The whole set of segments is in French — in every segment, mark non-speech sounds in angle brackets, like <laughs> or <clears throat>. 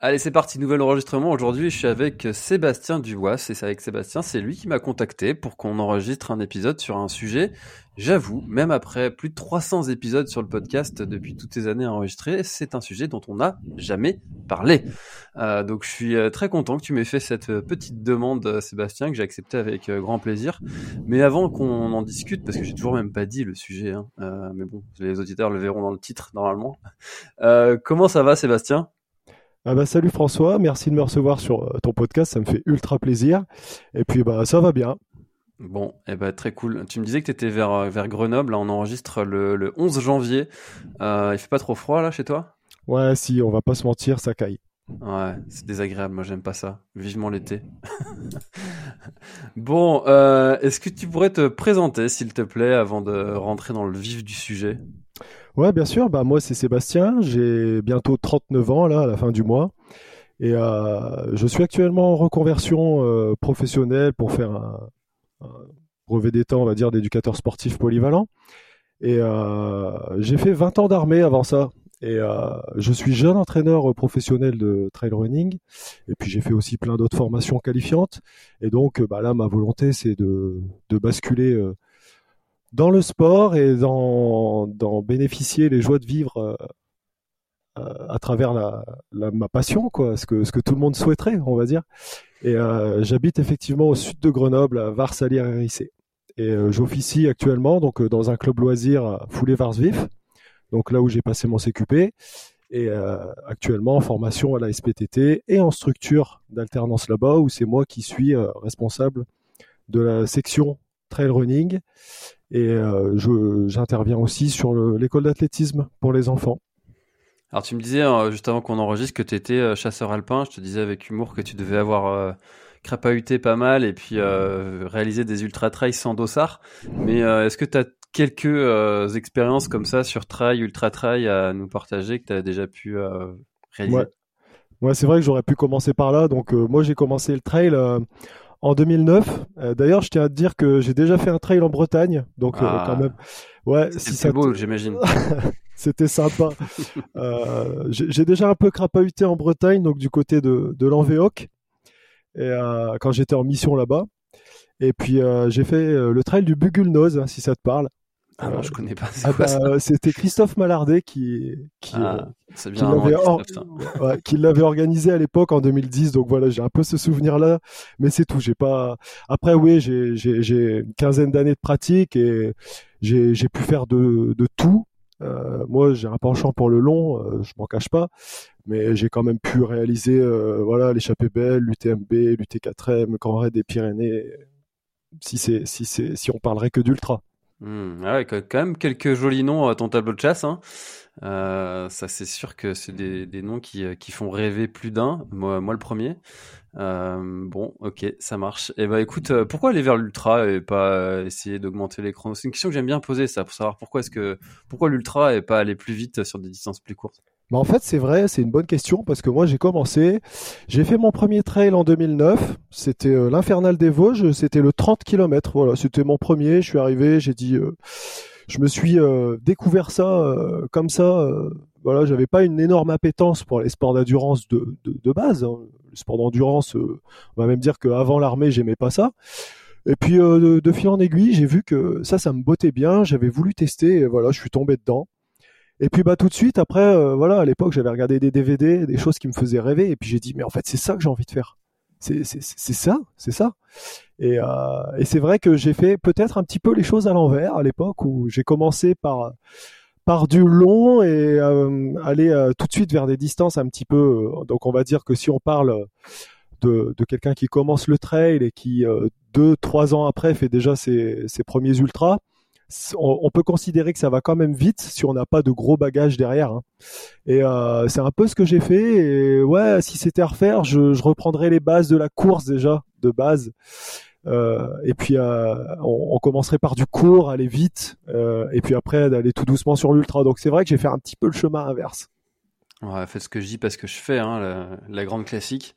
Allez, c'est parti, nouvel enregistrement. Aujourd'hui, je suis avec Sébastien Dubois. C'est avec Sébastien, c'est lui qui m'a contacté pour qu'on enregistre un épisode sur un sujet. J'avoue, même après plus de 300 épisodes sur le podcast depuis toutes ces années enregistrées, c'est un sujet dont on n'a jamais parlé. Euh, donc, je suis euh, très content que tu m'aies fait cette euh, petite demande, Sébastien, que j'ai accepté avec grand plaisir. Mais avant qu'on en discute, parce que j'ai toujours même pas dit le sujet, hein, euh, mais bon, les auditeurs le verront dans le titre normalement. comment ça va, Sébastien? Ah bah salut François, merci de me recevoir sur euh, ton podcast, ça me fait ultra plaisir. Et puis bah ça va bien. Bon, et eh bah, très cool. Tu me disais que tu étais vers, euh, vers Grenoble, là on enregistre le, le 11 janvier. Euh, il fait pas trop froid là chez toi? Ouais, si, on va pas se mentir, ça caille. Ouais, c'est désagréable, moi j'aime pas ça. Vivement l'été. <laughs> bon, euh, est-ce que tu pourrais te présenter s'il te plaît avant de rentrer dans le vif du sujet? Ouais, bien sûr. Bah, moi, c'est Sébastien. J'ai bientôt 39 ans, là, à la fin du mois. Et euh, je suis actuellement en reconversion euh, professionnelle pour faire un, brevet d'état, on va dire, d'éducateur sportif polyvalent. Et euh, j'ai fait 20 ans d'armée avant ça. Et je suis jeune entraîneur professionnel de trail running. Et puis j'ai fait aussi plein d'autres formations qualifiantes. Et donc bah, là, ma volonté, c'est de, de basculer dans le sport et dans, bénéficier les joies de vivre euh, euh, à travers ma passion, quoi, ce que, tout le monde souhaiterait, on va dire. Et euh, j'habite effectivement au sud de Grenoble, à Vars-Salière-Hérissé. Et j'officie actuellement donc dans un club loisir à Foulé-Varsvif, donc là où j'ai passé mon CQP, et actuellement en formation à la SPTT et en structure d'alternance là-bas, où c'est moi qui suis responsable de la section trail running et euh, j'interviens aussi sur l'école d'athlétisme pour les enfants. Alors tu me disais euh, juste avant qu'on enregistre que tu étais euh, chasseur alpin, je te disais avec humour que tu devais avoir crapahuté pas mal et puis réaliser des ultra trails sans dossard. Mais est-ce que tu as quelques expériences comme ça sur trail, ultra trail à nous partager que tu as déjà pu réaliser? Ouais, c'est vrai que j'aurais pu commencer par là. Donc moi j'ai commencé le trail en 2009. Euh, d'ailleurs, je tiens à te dire que j'ai déjà fait un trail en Bretagne, donc euh, ah. quand même. Ouais, si ça beau, j'imagine. <laughs> C'était sympa. <laughs> euh, j'ai déjà un peu crapahuté en Bretagne, donc du côté de, de l'Anvéoc, et quand j'étais en mission là-bas. Et puis j'ai fait le trail du Bugulnose, hein, si ça te parle. Ah non, je connais pas. <laughs> Ah bah, C'était Christophe Malardet qui, qui, ah, <laughs> qui l'avait organisé à l'époque en 2010. Donc voilà, j'ai un peu ce souvenir-là, mais c'est tout. J'ai pas. Après, oui, j'ai une quinzaine d'années de pratique et j'ai pu faire de, de tout. Euh, moi, j'ai un penchant pour le long, euh, je m'en cache pas, mais j'ai quand même pu réaliser, euh, voilà, l'échappée belle, l'UTMB, l'UT4M, le Grand Raid des Pyrénées. Si c'est si c'est si on parlerait que d'ultra. Mmh, ah ouais, quand même quelques jolis noms à ton tableau de chasse. Hein. Euh, ça, c'est sûr que c'est des, des, noms qui, euh, qui font rêver plus d'un. Moi, moi, le premier. Euh, bon, ok, ça marche. Et eh ben, écoute, euh, pourquoi aller vers l'ultra et pas essayer d'augmenter les chronos C'est une question que j'aime bien poser, ça, pour savoir pourquoi est-ce que pourquoi l'ultra et pas aller plus vite sur des distances plus courtes? Bah en fait, c'est vrai, c'est une bonne question parce que moi j'ai commencé, j'ai fait mon premier trail en 2009, c'était euh, l'Infernal des Vosges, c'était le 30 km, voilà, c'était mon premier, je suis arrivé, j'ai dit, euh, je me suis euh, découvert ça comme ça, voilà, j'avais pas une énorme appétence pour les sports d'endurance de, de, de, base, hein. les sports d'endurance, on va même dire qu'avant l'armée j'aimais pas ça. Et puis de, de, fil en aiguille, j'ai vu que ça, ça me bottait bien, j'avais voulu tester, et voilà, je suis tombé dedans. Et puis bah tout de suite après, euh, voilà, à l'époque j'avais regardé des DVD, des choses qui me faisaient rêver, et puis j'ai dit mais en fait c'est ça que j'ai envie de faire. C'est c'est ça, c'est ça. Et, euh, et c'est vrai que j'ai fait peut-être un petit peu les choses à l'envers à l'époque où j'ai commencé par par du long et aller tout de suite vers des distances un petit peu. donc on va dire que si on parle de, quelqu'un qui commence le trail et qui deux trois ans après fait déjà ses, ses premiers ultras on, peut considérer que ça va quand même vite si on n'a pas de gros bagages derrière. Hein. Et euh, c'est un peu ce que j'ai fait. Et ouais, si c'était à refaire, je, je, reprendrais les bases de la course déjà, de base. Euh, et puis euh, on, on, commencerait par du court, aller vite, et puis après d'aller tout doucement sur l'ultra. Donc c'est vrai que j'ai fait un petit peu le chemin inverse. Ouais, fais ce que je dis parce que je fais, hein, la, grande classique.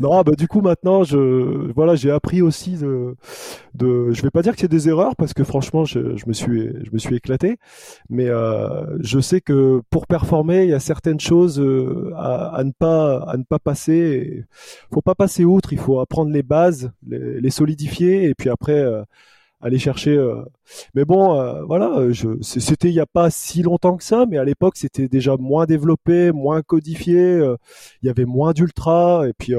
non, bah du coup maintenant, je voilà, j'ai appris aussi de, de, je vais pas dire que c'est des erreurs parce que franchement, je, je, me suis, je me suis éclaté, mais euh, je sais que pour performer, il y a certaines choses euh, à, à, ne pas, à ne pas passer. Faut pas passer outre, il faut apprendre les bases, les, les solidifier et puis après. Euh, aller chercher. Euh, mais bon, euh, voilà, euh, c'était il n'y a pas si longtemps que ça, mais à l'époque c'était déjà moins développé, moins codifié. Il y avait moins d'ultra et puis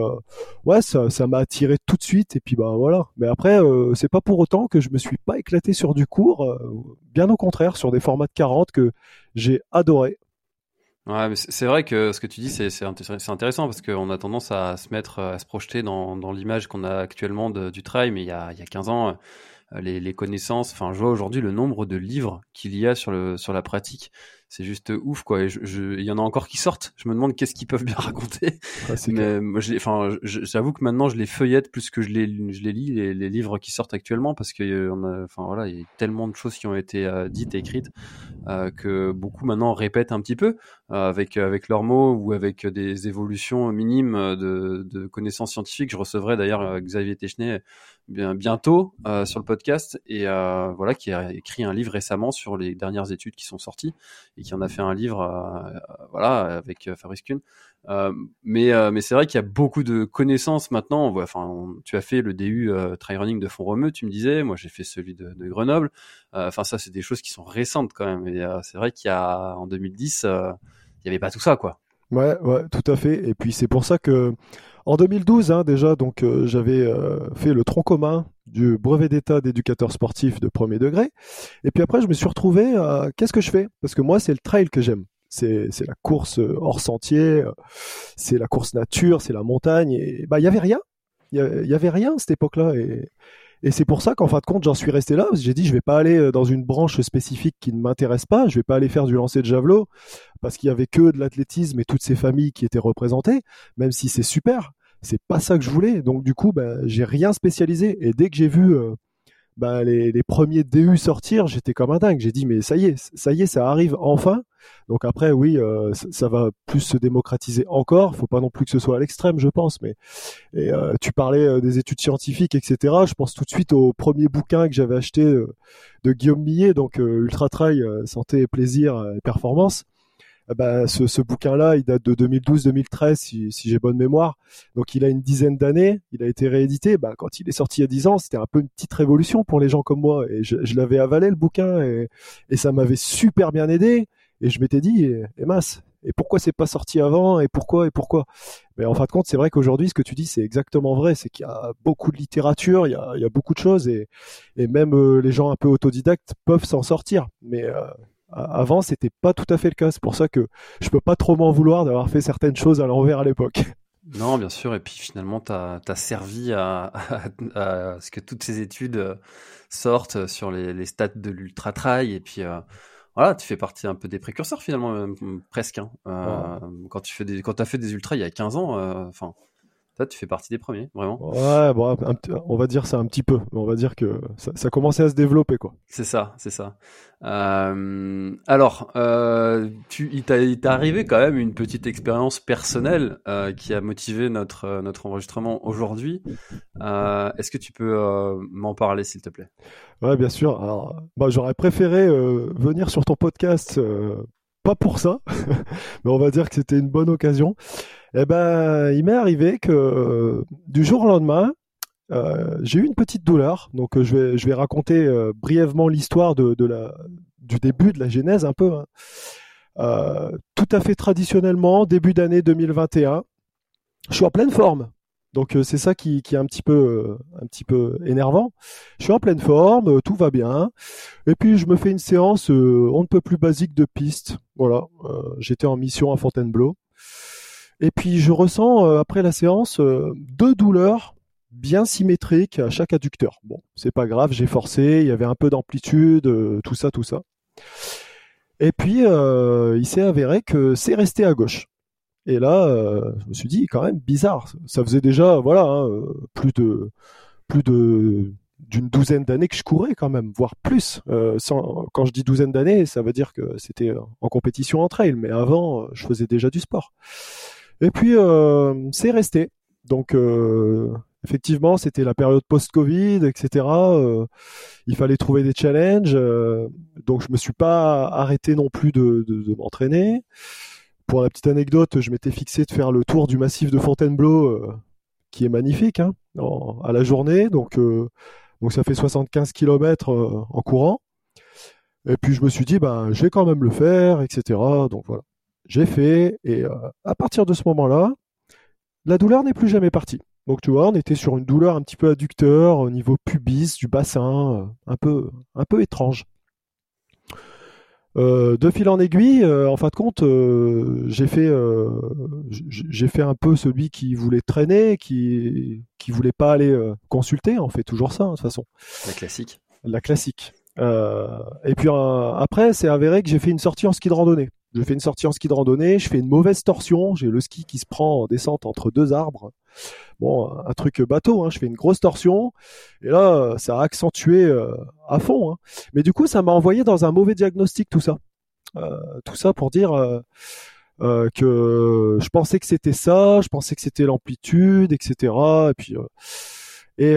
ouais, ça, m'a attiré tout de suite et puis bah voilà. Mais après, c'est pas pour autant que je me suis pas éclaté sur du court. bien au contraire, sur des formats de 40 que j'ai adoré. Ouais, mais c'est vrai que ce que tu dis, c'est intéressant parce qu'on a tendance à se mettre, à se projeter dans, dans l'image qu'on a actuellement du trail, mais il y a, il y a 15 ans, les, les, connaissances. Enfin, je vois aujourd'hui le nombre de livres qu'il y a sur le sur la pratique. C'est juste ouf, quoi. Et il y en a encore qui sortent. Je me demande qu'est-ce qu'ils peuvent bien <laughs> raconter. Mais enfin, j'avoue que maintenant, je les feuillette plus que je les, je les lis les, les livres qui sortent actuellement parce que, euh, enfin voilà, il y a tellement de choses qui ont été euh, dites et écrites euh, que beaucoup maintenant répètent un petit peu avec avec leurs mots ou avec des évolutions minimes de, de connaissances scientifiques. Je recevrai d'ailleurs Xavier Technay bien, bientôt sur le podcast et voilà qui a écrit un livre récemment sur les dernières études qui sont sorties et qui en a fait un livre euh, voilà avec Fabrice Kuhn. mais c'est vrai qu'il y a beaucoup de connaissances maintenant. Enfin, tu as fait le DU trail running de Font-Romeu, tu me disais. Moi, j'ai fait celui de, de Grenoble. Enfin, ça, c'est des choses qui sont récentes quand même. Et c'est vrai qu'il y a en 2010, il y avait pas tout ça, quoi. Ouais, ouais, tout à fait. Et puis c'est pour ça que en 2012, hein, déjà, donc euh, j'avais euh, fait le tronc commun du brevet d'état d'éducateur sportif de premier degré. Et puis après, je me suis retrouvé à qu'est-ce que je fais? Parce que moi, c'est le trail que j'aime. C'est, c'est la course hors sentier, c'est la course nature, c'est la montagne. Et bah, il y avait rien. Il y, avait rien à cette époque-là. Et, et c'est pour ça qu'en fin de compte, j'en suis resté là. J'ai dit, je vais pas aller euh, dans une branche spécifique qui ne m'intéresse pas. Je vais pas aller faire du lancer de javelot parce qu'il y avait que de l'athlétisme et toutes ces familles qui étaient représentées, même si c'est super. C'est pas ça que je voulais. Donc du coup, ben, j'ai rien spécialisé. Et dès que j'ai vu euh, ben, les, les, premiers DU sortir, j'étais comme un dingue. J'ai dit mais ça y est, ça y est, ça arrive enfin. Donc après, oui, euh, ça, va plus se démocratiser encore. Faut pas non plus que ce soit à l'extrême, je pense. Mais et, euh, tu parlais euh, des études scientifiques, etc. Je pense tout de suite au premier bouquin que j'avais acheté de Guillaume Millet, donc Ultra Trail, santé et plaisir et performance. Bah, ce, ce bouquin-là, il date de 2012-2013, si, si j'ai bonne mémoire. Donc, il a une dizaine d'années. Il a été réédité. Bah, quand il est sorti il y a 10 ans, c'était un peu une petite révolution pour les gens comme moi. Et je, je l'avais avalé le bouquin et, et ça m'avait super bien aidé. Et je m'étais dit, et, et mince, et pourquoi c'est pas sorti avant et pourquoi et pourquoi? Mais en fin de compte c'est vrai qu'aujourd'hui ce que tu dis c'est exactement vrai c'est qu'il y a beaucoup de littérature il y a, il y a beaucoup de choses et, et même euh, les gens un peu autodidactes peuvent s'en sortir mais euh, avant c'était pas tout à fait le cas c'est pour ça que je peux pas trop m'en vouloir d'avoir fait certaines choses à l'envers à l'époque <laughs> non bien sûr et puis finalement tu as, servi à, à, ce que toutes ces études euh, sortent sur les, les stats de l'ultra trail et puis voilà, tu fais partie un peu des précurseurs finalement, presque. Hein. Euh, quand tu fais des, quand as fait des ultras il y a 15 ans, euh, enfin, toi, tu fais partie des premiers, vraiment. Ouais, bon, on va dire ça un petit peu. On va dire que ça, ça commençait à se développer, quoi. C'est ça, c'est ça. Euh, alors, euh, tu, il t'est arrivé quand même une petite expérience personnelle euh, qui a motivé notre notre enregistrement aujourd'hui. Est-ce que tu peux m'en parler, s'il te plaît? Ouais, bien sûr. Alors, bah, j'aurais préféré venir sur ton podcast, pas pour ça, <laughs> mais on va dire que c'était une bonne occasion. Eh ben, il m'est arrivé que euh, du jour au lendemain, euh, j'ai eu une petite douleur. Donc, euh, je vais, raconter brièvement l'histoire de, du début de la genèse un peu. Hein. tout à fait traditionnellement, début d'année 2021, je suis en pleine forme. Donc c'est ça qui, qui, est un petit peu un petit peu énervant. Je suis en pleine forme, tout va bien. Et puis je me fais une séance on ne peut plus basique de piste. Voilà, j'étais en mission à Fontainebleau. Et puis je ressens après la séance deux douleurs bien symétriques à chaque adducteur. Bon, c'est pas grave, j'ai forcé, il y avait un peu d'amplitude, tout ça, tout ça. Et puis il s'est avéré que c'est resté à gauche. Et là, euh, je me suis dit, quand même bizarre. Ça faisait déjà, voilà, hein, euh, plus de plus de d'une douzaine d'années que je courais quand même, voire plus. Euh, sans, quand je dis douzaine d'années, ça veut dire que c'était en compétition en trail, mais avant, je faisais déjà du sport. Et puis, c'est resté. Donc, effectivement, c'était la période post-Covid, etc. il fallait trouver des challenges. donc, je me suis pas arrêté non plus de, de, de m'entraîner. Pour la petite anecdote, je m'étais fixé de faire le tour du massif de Fontainebleau, euh, qui est magnifique, hein, à la journée. Donc, euh, donc ça fait 75 km euh, en courant. Et puis je me suis dit, ben, je vais quand même le faire, etc. Donc voilà, j'ai fait. Et à partir de ce moment-là, la douleur n'est plus jamais partie. Donc tu vois, on était sur une douleur un petit peu adducteur au niveau pubis du bassin, un peu, un peu étrange. Euh, de fil en aiguille, euh, en fin de compte, euh, j'ai fait, j'ai fait un peu celui qui voulait traîner, qui qui voulait pas aller consulter. On fait toujours ça, hein, de toute façon. La classique. La classique. et puis après, c'est avéré que j'ai fait une sortie en ski de randonnée. Je fais une sortie en ski de randonnée, je fais une mauvaise torsion, j'ai le ski qui se prend en descente entre deux arbres. Bon, un truc bateau, hein, je fais une grosse torsion, et là, ça a accentué euh, à fond. Hein. Mais du coup, ça m'a envoyé dans un mauvais diagnostic, tout ça. Euh, tout ça pour dire euh, que je pensais que c'était ça, je pensais que c'était l'amplitude, etc. Et puis, et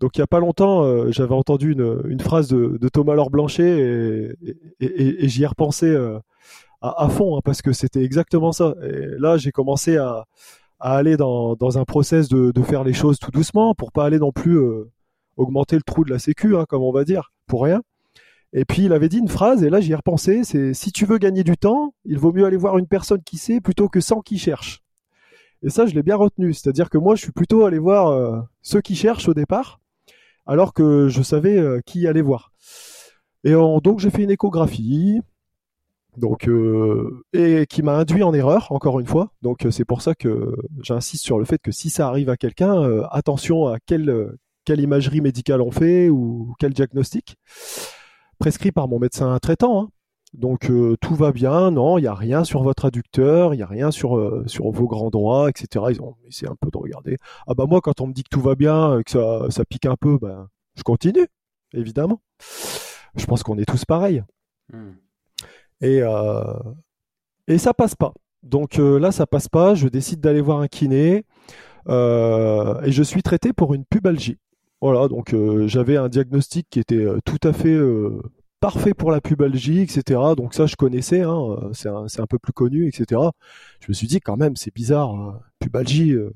donc il y a pas longtemps, euh, j'avais entendu une, phrase de, Thomas Laure Blanchet et, j'y ai repensé euh, à, fond hein, parce que c'était exactement ça. Et là, j'ai commencé à, aller dans, un process de, faire les choses tout doucement pour pas aller non plus euh, augmenter le trou de la sécu, hein, comme on va dire, pour rien. Et puis il avait dit une phrase et là j'y ai repensé, c'est si tu veux gagner du temps, il vaut mieux aller voir une personne qui sait plutôt que 100 qui cherchent. Et ça, je l'ai bien retenu. C'est-à-dire que moi, je suis plutôt allé voir ceux qui cherchent au départ alors que je savais euh, qui allait voir. Et donc j'ai fait une échographie, donc euh, et qui m'a induit en erreur encore une fois. Donc euh, c'est pour ça que j'insiste sur le fait que si ça arrive à quelqu'un, attention à quelle quelle imagerie médicale on fait ou quel diagnostic prescrit par mon médecin traitant. Hein. Donc euh, tout va bien, non, il n'y a rien sur votre adducteur, il n'y a rien sur, euh, sur vos grands droits, etc. Ils ont essayé un peu de regarder. Ah bah moi, quand on me dit que tout va bien, que ça, ça pique un peu, ben je continue, évidemment. Je pense qu'on est tous pareils. Hmm. Et, euh, et ça passe pas. Donc là, ça passe pas, je décide d'aller voir un kiné et je suis traité pour une pubalgie. Voilà, donc j'avais un diagnostic qui était tout à fait parfait pour la pubalgie, etc. Donc ça, je connaissais, hein, euh, c'est un, peu plus connu, etc. Je me suis dit quand même, c'est bizarre, hein, pubalgie, euh,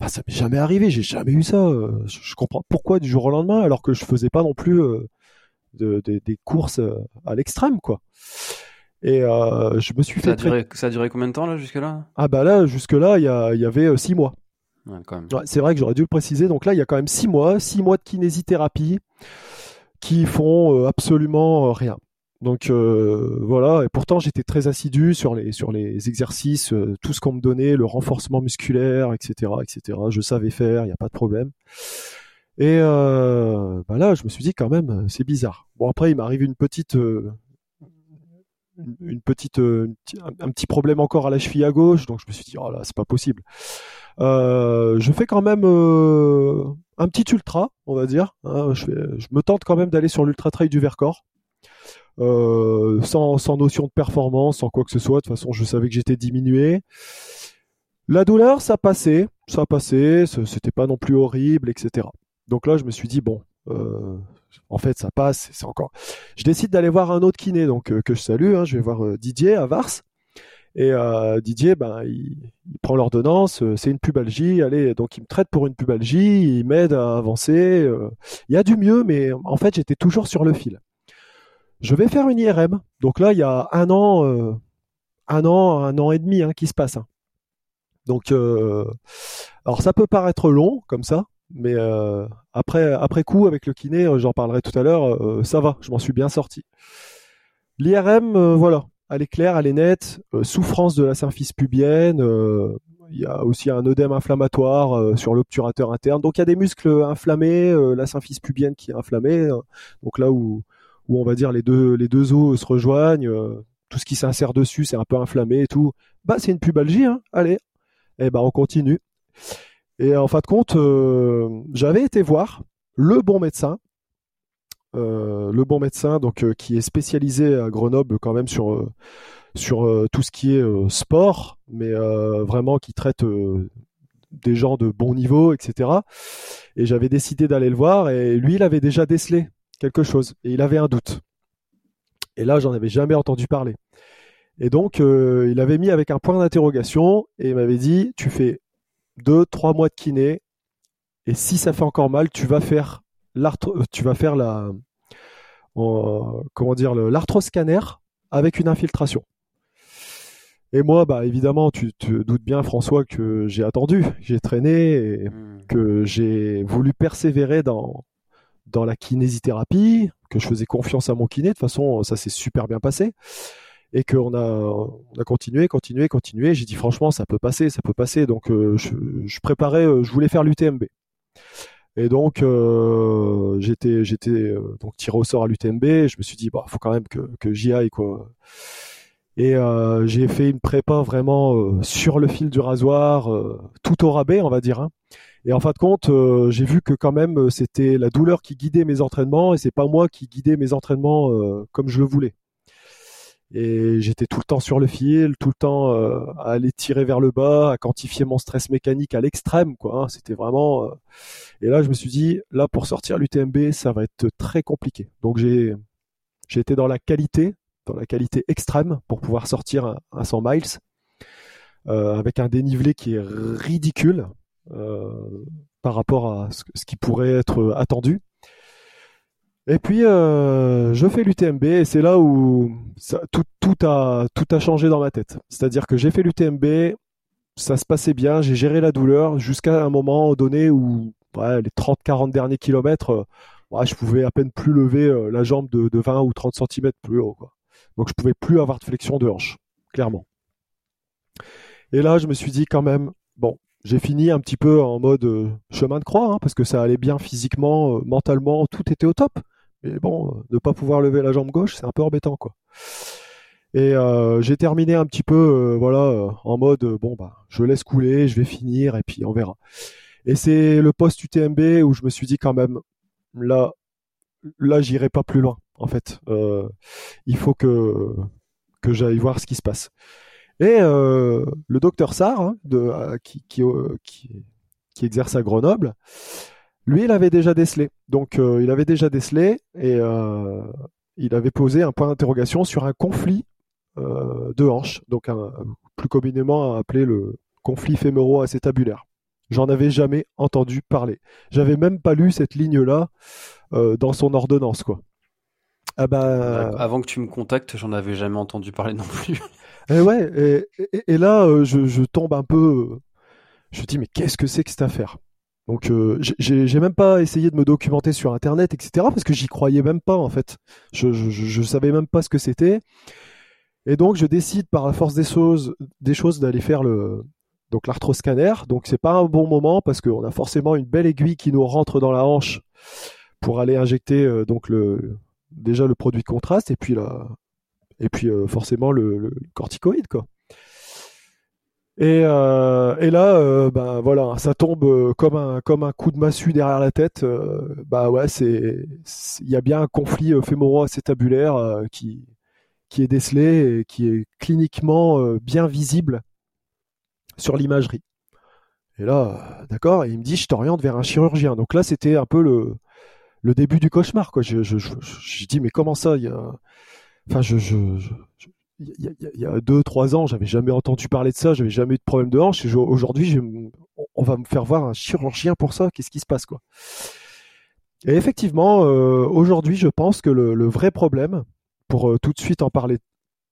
bah, ça m'est jamais arrivé, j'ai jamais eu ça. Euh, je, comprends pourquoi du jour au lendemain, alors que je faisais pas non plus des courses à l'extrême, quoi. Et je me suis ça fait. A duré, Ça a duré combien de temps là jusque là Ah bah là, jusque là, il y, y avait six mois. Ouais, c'est vrai que j'aurais dû le préciser. Donc là, il y a quand même six mois, six mois de kinésithérapie qui font euh, absolument euh, rien. Donc euh, voilà, et pourtant j'étais très assidu sur les sur les exercices, tout ce qu'on me donnait, le renforcement musculaire, etc., etc. Je savais faire, il n'y a pas de problème. Et bah là, je me suis dit quand même, c'est bizarre. Bon après, il m'arrive une petite une, petite un, petit problème encore à la cheville à gauche, donc je me suis dit oh là, c'est pas possible. Je fais quand même un petit ultra, on va dire. Hein, je, me tente quand même d'aller sur l'ultra trail du Vercors. Euh, sans, notion de performance, sans quoi que ce soit. De toute façon, je savais que j'étais diminué. La douleur, ça passait, ça passait, c'était pas non plus horrible, etc. Donc là, je me suis dit bon, euh, en fait, ça passe, c'est encore. Je décide d'aller voir un autre kiné, donc euh, que je salue. Hein, je vais voir Didier à Vars. Et euh, Didier, ben, il, prend l'ordonnance, euh, c'est une pubalgie, allez, donc il me traite pour une pubalgie, il m'aide à avancer. Euh. il y a du mieux, mais en fait, j'étais toujours sur le fil. Je vais faire une IRM. Donc là, il y a un an, un an, un an et demi hein, qui se passe. Hein. Donc Alors ça peut paraître long comme ça, mais euh, après, après coup, avec le kiné, j'en parlerai tout à l'heure, ça va, je m'en suis bien sorti. L'IRM, voilà, elle est claire, elle est nette, souffrance de la symphyse pubienne, il y a aussi un œdème inflammatoire sur l'obturateur interne. Donc il y a des muscles inflammés, la symphyse pubienne qui est inflammée. donc là où, où on va dire les deux, les deux os se rejoignent, tout ce qui s'insère dessus, c'est un peu inflammé et tout. Bah, c'est une pubalgie, hein. Allez. Et eh ben, on continue. Et en fin de compte, euh, j'avais été voir le bon médecin, euh, le bon médecin, donc euh, qui est spécialisé à Grenoble quand même sur sur tout ce qui est sport, mais vraiment qui traite des gens de bon niveau, etc. Et j'avais décidé d'aller le voir, et lui, il avait déjà décelé quelque chose, et il avait un doute. Et là, j'en avais jamais entendu parler. Et donc, euh, il avait mis avec un point d'interrogation et il m'avait dit, tu fais deux, trois mois de kiné et si ça fait encore mal, tu vas faire euh, tu vas faire la, comment dire, l'arthroscanner avec une infiltration. Et moi, bah évidemment, tu te doutes bien, François, que j'ai attendu, j'ai traîné, et hmm. que j'ai voulu persévérer dans dans la kinésithérapie, que je faisais confiance à mon kiné. De toute façon, ça s'est super bien passé. Et qu'on a, on a continué, continué, continué. J'ai dit franchement, ça peut passer, ça peut passer. Donc euh, je, préparais, euh, je voulais faire l'UTMB. Et donc euh, j'étais, j'étais donc tiré au sort à l'UTMB. Je me suis dit, bah, faut quand même que, j'y aille quoi. Et j'ai fait une prépa vraiment sur le fil du rasoir, tout au rabais, on va dire. Hein. Et en fin de compte, euh, j'ai vu que quand même euh, c'était la douleur qui guidait mes entraînements et c'est pas moi qui guidais mes entraînements euh, comme je le voulais. Et j'étais tout le temps sur le fil, tout le temps à aller tirer vers le bas, à quantifier mon stress mécanique à l'extrême, quoi. Hein. C'était vraiment. Et là, je me suis dit, là, pour sortir l'UTMB, ça va être très compliqué. Donc j'ai, j'ai été dans la qualité, dans la qualité extrême pour pouvoir sortir à 100 miles, avec un dénivelé qui est ridicule. Euh, par rapport à ce, qui pourrait être attendu. Et puis euh, je fais l'UTMB et c'est là où tout, a, tout a changé dans ma tête. C'est-à-dire que j'ai fait l'UTMB, ça se passait bien, j'ai géré la douleur jusqu'à un moment donné où les 30-40 derniers kilomètres, euh, je pouvais à peine plus lever la jambe de, 20 ou 30 cm plus haut. Quoi. Donc je pouvais plus avoir de flexion de hanche, clairement. Et là, je me suis dit quand même, bon, j'ai fini un petit peu en mode euh, chemin de croix, hein, parce que ça allait bien physiquement, euh, mentalement, tout était au top. Mais bon, euh, ne pas pouvoir lever la jambe gauche, c'est un peu embêtant, quoi. Et j'ai terminé un petit peu, voilà, en mode bon bah, je laisse couler, je vais finir et puis on verra. Et c'est le post UTMB où je me suis dit quand même, là, là, j'irai pas plus loin. En fait, il faut que que j'aille voir ce qui se passe. Et euh, le docteur Sarr, hein, euh, qui, euh, qui, qui, exerce à Grenoble, lui, il avait déjà décelé. Donc, il avait déjà décelé et il avait posé un point d'interrogation sur un conflit de hanches, donc un, plus communément appelé le conflit fémoro-acétabulaire. J'en avais jamais entendu parler. J'avais même pas lu cette ligne-là dans son ordonnance, quoi. Ah bah... Avant que tu me contactes, j'en avais jamais entendu parler non plus. <laughs> Et ouais, et, là, euh, je, tombe un peu. Euh, je me dis, mais qu'est-ce que c'est que cette affaire? Donc, euh, j'ai même pas essayé de me documenter sur Internet, etc., parce que j'y croyais même pas, en fait. Je, je, savais même pas ce que c'était. Et donc, je décide, par la force des choses, des choses d'aller faire le, donc l'arthroscanner. Donc, c'est pas un bon moment parce qu'on a forcément une belle aiguille qui nous rentre dans la hanche pour aller injecter donc le, déjà le produit de contraste et puis la, et puis euh, forcément le, corticoïde quoi. Et, euh, et là, euh, bah, voilà, ça tombe comme un comme un coup de massue derrière la tête. bah ouais, c'est il y a bien un conflit fémoro-acétabulaire qui qui est décelé et qui est cliniquement bien visible sur l'imagerie. Et là, d'accord, il me dit, je t'oriente vers un chirurgien. Donc là, c'était un peu le, le début du cauchemar, quoi. Je, je, je, dis, mais comment ça il y a... Enfin, je, je, il y, a, deux, trois ans, j'avais jamais entendu parler de ça, j'avais jamais eu de problème de hanche. Aujourd'hui, on va me faire voir un chirurgien pour ça. Qu'est-ce qui se passe, quoi? Et effectivement, euh, aujourd'hui, je pense que le, vrai problème, pour euh, tout de suite en parler,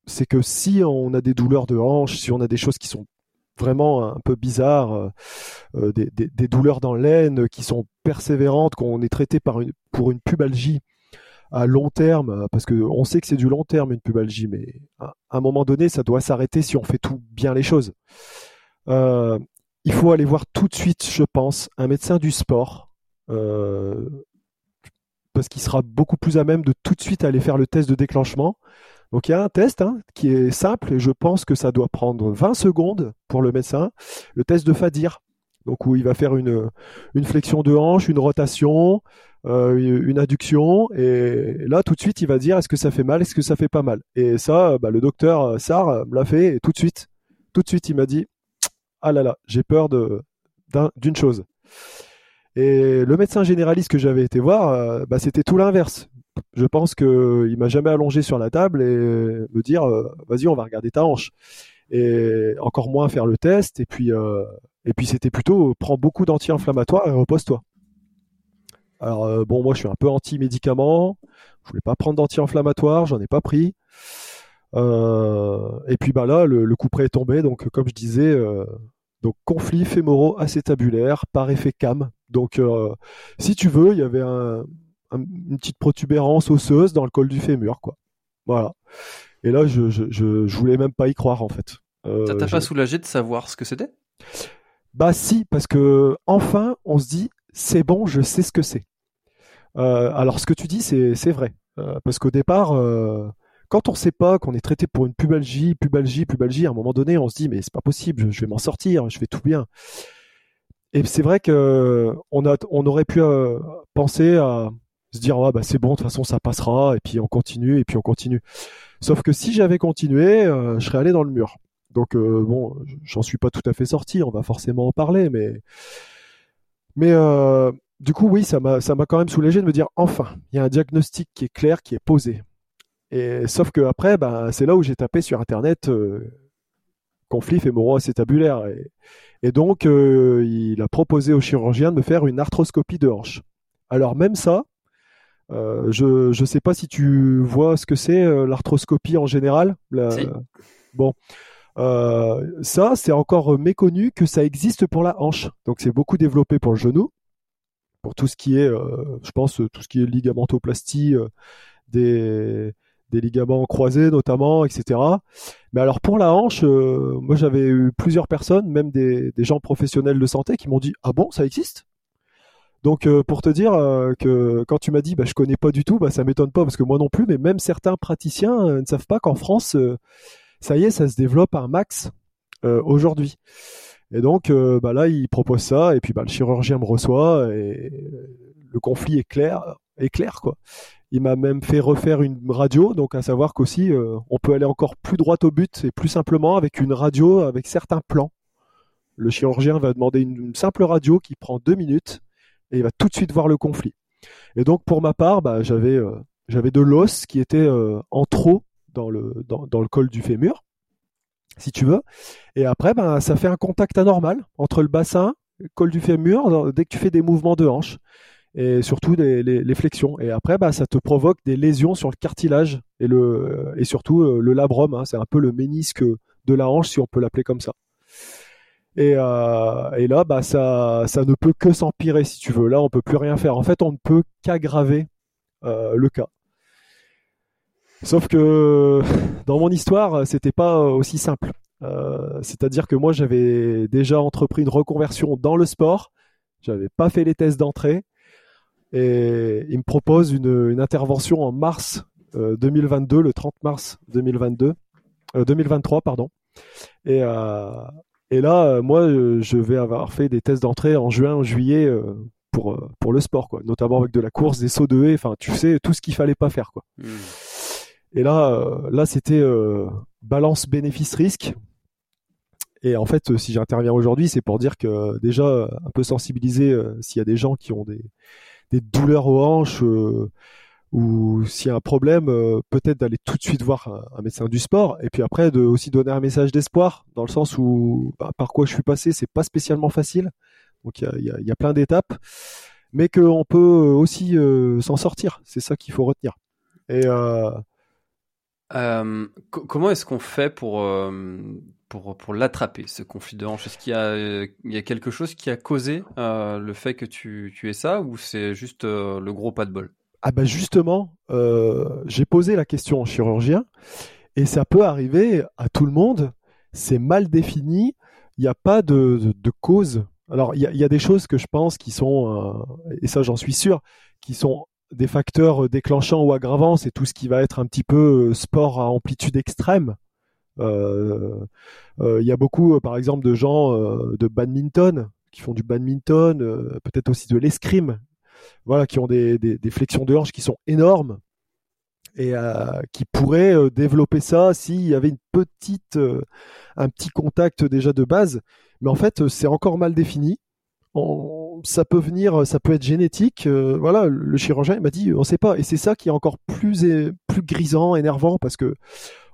c'est que si on a des douleurs de hanche, si on a des choses qui sont vraiment un peu bizarres, des, des, douleurs dans l'aine qui sont persévérantes, qu'on est traité par une, pour une pubalgie à long terme, parce que on sait que c'est du long terme une pubalgie, mais à, un moment donné, ça doit s'arrêter si on fait tout bien les choses. Euh, il faut aller voir tout de suite, je pense, un médecin du sport, euh, parce qu'il sera beaucoup plus à même de tout de suite aller faire le test de déclenchement. Donc il y a un test hein, qui est simple et je pense que ça doit prendre 20 secondes pour le médecin, le test de Fadir. Donc où il va faire une, une flexion de hanche, une rotation, euh, une adduction, et là tout de suite il va dire est-ce que ça fait mal, est-ce que ça fait pas mal? Et ça, bah, le docteur Sarr me l'a fait et tout de suite, tout de suite il m'a dit ah là là, j'ai peur d'une chose. Et le médecin généraliste que j'avais été voir, euh, bah, c'était tout l'inverse. Je pense qu'il m'a jamais allongé sur la table et me dire euh, vas-y on va regarder ta hanche et encore moins faire le test et puis et puis c'était plutôt prends beaucoup d'anti-inflammatoires et repose-toi. Alors euh, bon, moi je suis un peu anti-médicaments, je voulais pas prendre d'anti-inflammatoires, j'en ai pas pris. Euh, et puis bah là, le, coup près est tombé, donc comme je disais, euh, donc conflit fémoro-acétabulaire par effet CAM. Donc si tu veux, il y avait une petite protubérance osseuse dans le col du fémur, quoi. Voilà. Et là, je, je, voulais même pas y croire en fait. Ça t'a pas soulagé de savoir ce que c'était? Bah si, parce que enfin, on se dit, c'est bon, je sais ce que c'est. Euh, alors ce que tu dis, c'est vrai. Euh, parce qu'au départ, euh, quand on ne sait pas qu'on est traité pour une pubalgie, pubalgie, pubalgie, à un moment donné, on se dit mais c'est pas possible, je vais m'en sortir, je vais tout bien. Et c'est vrai que on, on aurait pu penser à se dire ah, bah c'est bon, de toute façon ça passera, et puis on continue, et puis on continue. Sauf que si j'avais continué, je serais allé dans le mur. Donc bon, j'en suis pas tout à fait sorti, on va forcément en parler, mais mais du coup, oui, ça m'a, ça m'a quand même soulagé de me dire enfin, il y a un diagnostic qui est clair, qui est posé. Et sauf que après, bah, c'est là où j'ai tapé sur internet euh, conflit fémoro-acétabulaire. Et, et donc, euh, il a proposé au chirurgien de me faire une arthroscopie de hanche. Alors même ça, euh, je ne sais pas si tu vois ce que c'est l'arthroscopie en général. Bon, ça c'est encore méconnu que ça existe pour la hanche. Donc c'est beaucoup développé pour le genou pour tout ce qui est, euh, je pense, tout ce qui est ligamentoplastie euh, des, des ligaments croisés notamment, etc. Mais alors pour la hanche, euh, moi j'avais eu plusieurs personnes, même des, gens professionnels de santé, qui m'ont dit ah bon ça existe? Donc pour te dire que quand tu m'as dit bah je connais pas du tout, bah ça m'étonne pas parce que moi non plus, mais même certains praticiens ne savent pas qu'en France, ça y est, ça se développe un max aujourd'hui. Et donc, euh, bah là, il propose ça, et puis bah, le chirurgien me reçoit, et le conflit est clair, est clair quoi. Il m'a même fait refaire une radio, donc à savoir qu'aussi, euh, on peut aller encore plus droit au but et plus simplement avec une radio avec certains plans. Le chirurgien va demander une, simple radio qui prend deux minutes, et il va tout de suite voir le conflit. Et donc, pour ma part, bah, euh, j'avais de l'os qui était en trop dans le, dans, dans le col du fémur si tu veux. Et après, ben, ça fait un contact anormal entre le bassin, le col du fémur, dès que tu fais des mouvements de hanche et surtout les, flexions. Et après, ben, ça te provoque des lésions sur le cartilage et, le, et surtout euh, le labrum. Hein. c'est un peu le ménisque de la hanche, si on peut l'appeler comme ça. Et, euh, et là, bah, ça, ça ne peut que s'empirer, si tu veux. Là, on peut plus rien faire. En fait, on ne peut qu'aggraver euh, le cas. Sauf que <laughs> dans mon histoire, c'était pas aussi simple. Euh, c'est-à-dire que moi, j'avais déjà entrepris une reconversion dans le sport. J'avais pas fait les tests d'entrée. Et il me propose une, intervention en mars 2022, euh, le 30 mars 2022, 2023, euh, pardon. Et, et là, moi, je vais avoir fait des tests d'entrée en juin, en juillet pour, pour le sport, quoi. Notamment avec de la course, des sauts de haie, enfin, tu sais, tout ce qu'il fallait pas faire, quoi. Hmm. Et là, euh, là c'était euh, balance bénéfice-risque. Et en fait, si j'interviens aujourd'hui, c'est pour dire que déjà, un peu sensibiliser euh, s'il y a des gens qui ont des, des douleurs aux hanches ou s'il y a un problème, peut-être d'aller tout de suite voir un, médecin du sport. Et puis après, de aussi donner un message d'espoir, dans le sens où bah, par quoi je suis passé, c'est pas spécialement facile. Donc il y a, y a, plein d'étapes, mais qu'on peut aussi s'en sortir. C'est ça qu'il faut retenir. Et euh, comment est-ce qu'on fait pour, pour, pour l'attraper, ce Est-ce qu'il y, a, il y a quelque chose qui a causé le fait que tu, tu aies ça ou c'est juste le gros pas de bol? Ah bah justement, j'ai posé la question au chirurgien et ça peut arriver à tout le monde. C'est mal défini. Il n'y a pas de, de, cause. Alors, il y, a, des choses que je pense qui sont, et ça j'en suis sûr, qui sont des facteurs déclenchants ou aggravants, c'est tout ce qui va être un petit peu euh, sport à amplitude extrême. Euh, euh, il y a beaucoup, par exemple, de gens de badminton qui font du badminton, peut-être aussi de l'escrime, voilà, qui ont des, des, flexions de hanche qui sont énormes et qui pourraient développer ça s'il y avait une petite, un petit contact déjà de base. Mais en fait, c'est encore mal défini ça peut venir, ça peut être génétique. Euh, voilà, le chirurgien m'a dit, on sait pas. Et c'est ça qui est encore plus plus grisant, énervant, parce que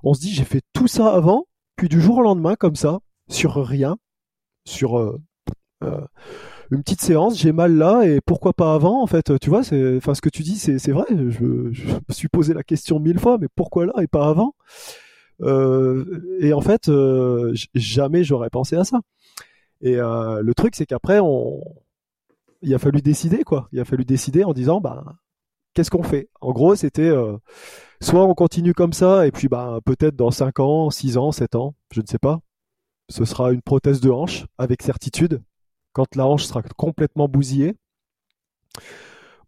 on se dit, j'ai fait tout ça avant, puis du jour au lendemain, comme ça, sur rien, sur euh, euh, une petite séance, j'ai mal là, et pourquoi pas avant En fait, tu vois, c'est, enfin, ce que tu dis, c'est, vrai. Je, je, me suis posé la question mille fois, mais pourquoi là et pas avant? Et en fait, jamais j'aurais pensé à ça. Et euh, le truc, c'est qu'après, on... il a fallu décider, quoi. Il a fallu décider en disant, bah, qu'est-ce qu'on fait? En gros, c'était euh, soit on continue comme ça, et puis bah, peut-être dans 5 ans, 6 ans, 7 ans, je ne sais pas, ce sera une prothèse de hanche, avec certitude, quand la hanche sera complètement bousillée.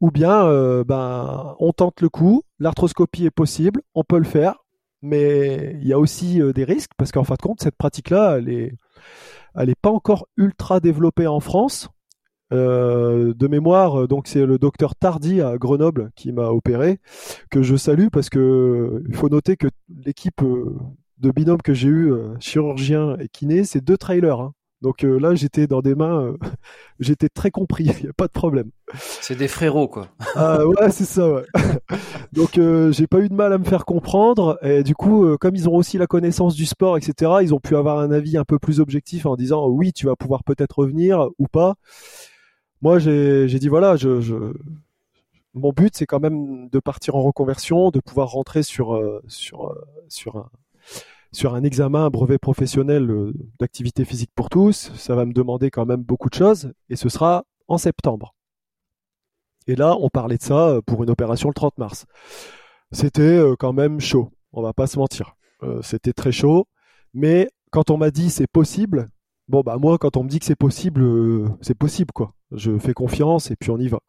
Ou bien, euh, ben, on tente le coup, l'arthroscopie est possible, on peut le faire, mais il y a aussi des risques, parce qu'en fin de compte, cette pratique-là, elle est elle n'est pas encore ultra développée en France. Euh, de mémoire, euh, donc c'est le docteur Tardy à Grenoble qui m'a opéré, que je salue parce que il faut noter que l'équipe euh, de binôme que j'ai eu, chirurgien et kiné, c'est deux trailers. Hein. Donc euh, là, j'étais dans des mains, euh, <laughs> j'étais très compris, <laughs> il n'y a pas de problème. C'est des frérots, quoi. ah ouais, c'est ça, ouais. <laughs> Donc euh, j'ai pas eu de mal à me faire comprendre. Et du coup, comme ils ont aussi la connaissance du sport, etc., ils ont pu avoir un avis un peu plus objectif en disant oui, tu vas pouvoir peut-être revenir ou pas. Moi, j'ai dit voilà, je, je... mon but, c'est quand même de partir en reconversion, de pouvoir rentrer sur sur sur un examen, un brevet professionnel euh, d'activité physique pour tous. Ça va me demander quand même beaucoup de choses et ce sera en septembre. Et là, on parlait de ça euh, pour une opération le 30 mars. C'était euh, quand même chaud, on va pas se mentir. C'était très chaud, mais quand on m'a dit c'est possible, bon bah moi quand on me dit que c'est possible, c'est possible quoi. Je fais confiance et puis on y va.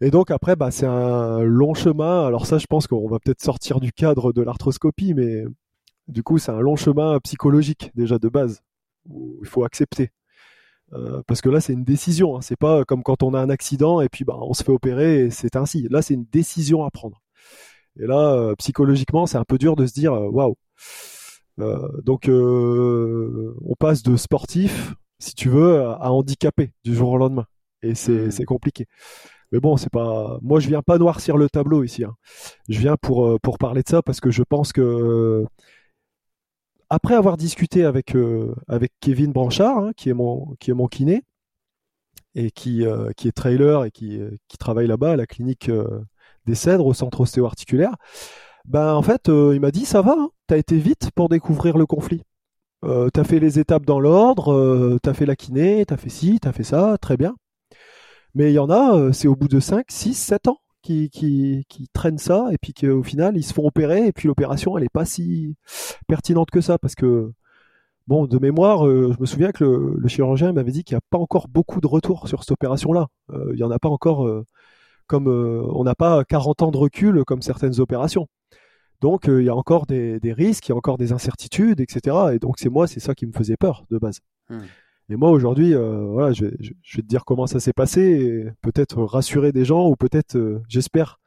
Et donc après, bah, c'est un long chemin. Alors ça, je pense qu'on va peut-être sortir du cadre de l'arthroscopie, mais du coup, c'est un long chemin psychologique déjà de base où il faut accepter. Euh, parce que là, c'est une décision. Hein. C'est pas comme quand on a un accident et puis bah, on se fait opérer et c'est ainsi. Là, c'est une décision à prendre. Et là, euh, psychologiquement, c'est un peu dur de se dire euh, waouh. donc, on passe de sportif, si tu veux, à handicapé du jour au lendemain. Et c'est mmh. compliqué. Mais bon, c'est pas. Moi, je viens pas noircir le tableau ici. Hein. Je viens pour pour parler de ça parce que je pense que après avoir discuté avec, euh, avec Kevin Branchard, hein, qui, est mon, qui est mon kiné, et qui, euh, qui est trailer et qui, qui travaille là-bas à la clinique euh, des Cèdres au centre ostéo-articulaire, ben, en fait, il m'a dit ça va, hein, t'as été vite pour découvrir le conflit. T'as fait les étapes dans l'ordre, t'as fait la kiné, t'as fait ci, t'as fait ça, très bien. Mais il y en a, c'est au bout de 5, 6, 7 ans qui, qui, traînent ça et puis qu'au final ils se font opérer et puis l'opération elle est pas si pertinente que ça parce que bon de mémoire euh, je me souviens que le, chirurgien m'avait dit qu'il n'y a pas encore beaucoup de retours sur cette opération là euh, il n'y en a pas encore euh, comme on n'a pas 40 ans de recul comme certaines opérations donc il y a encore des, des, risques il y a encore des incertitudes etc et donc c'est moi c'est ça qui me faisait peur de base hmm. Et moi aujourd'hui, euh, voilà, je, je, vais te dire comment ça s'est passé, et peut-être rassurer des gens ou peut-être, euh, j'espère,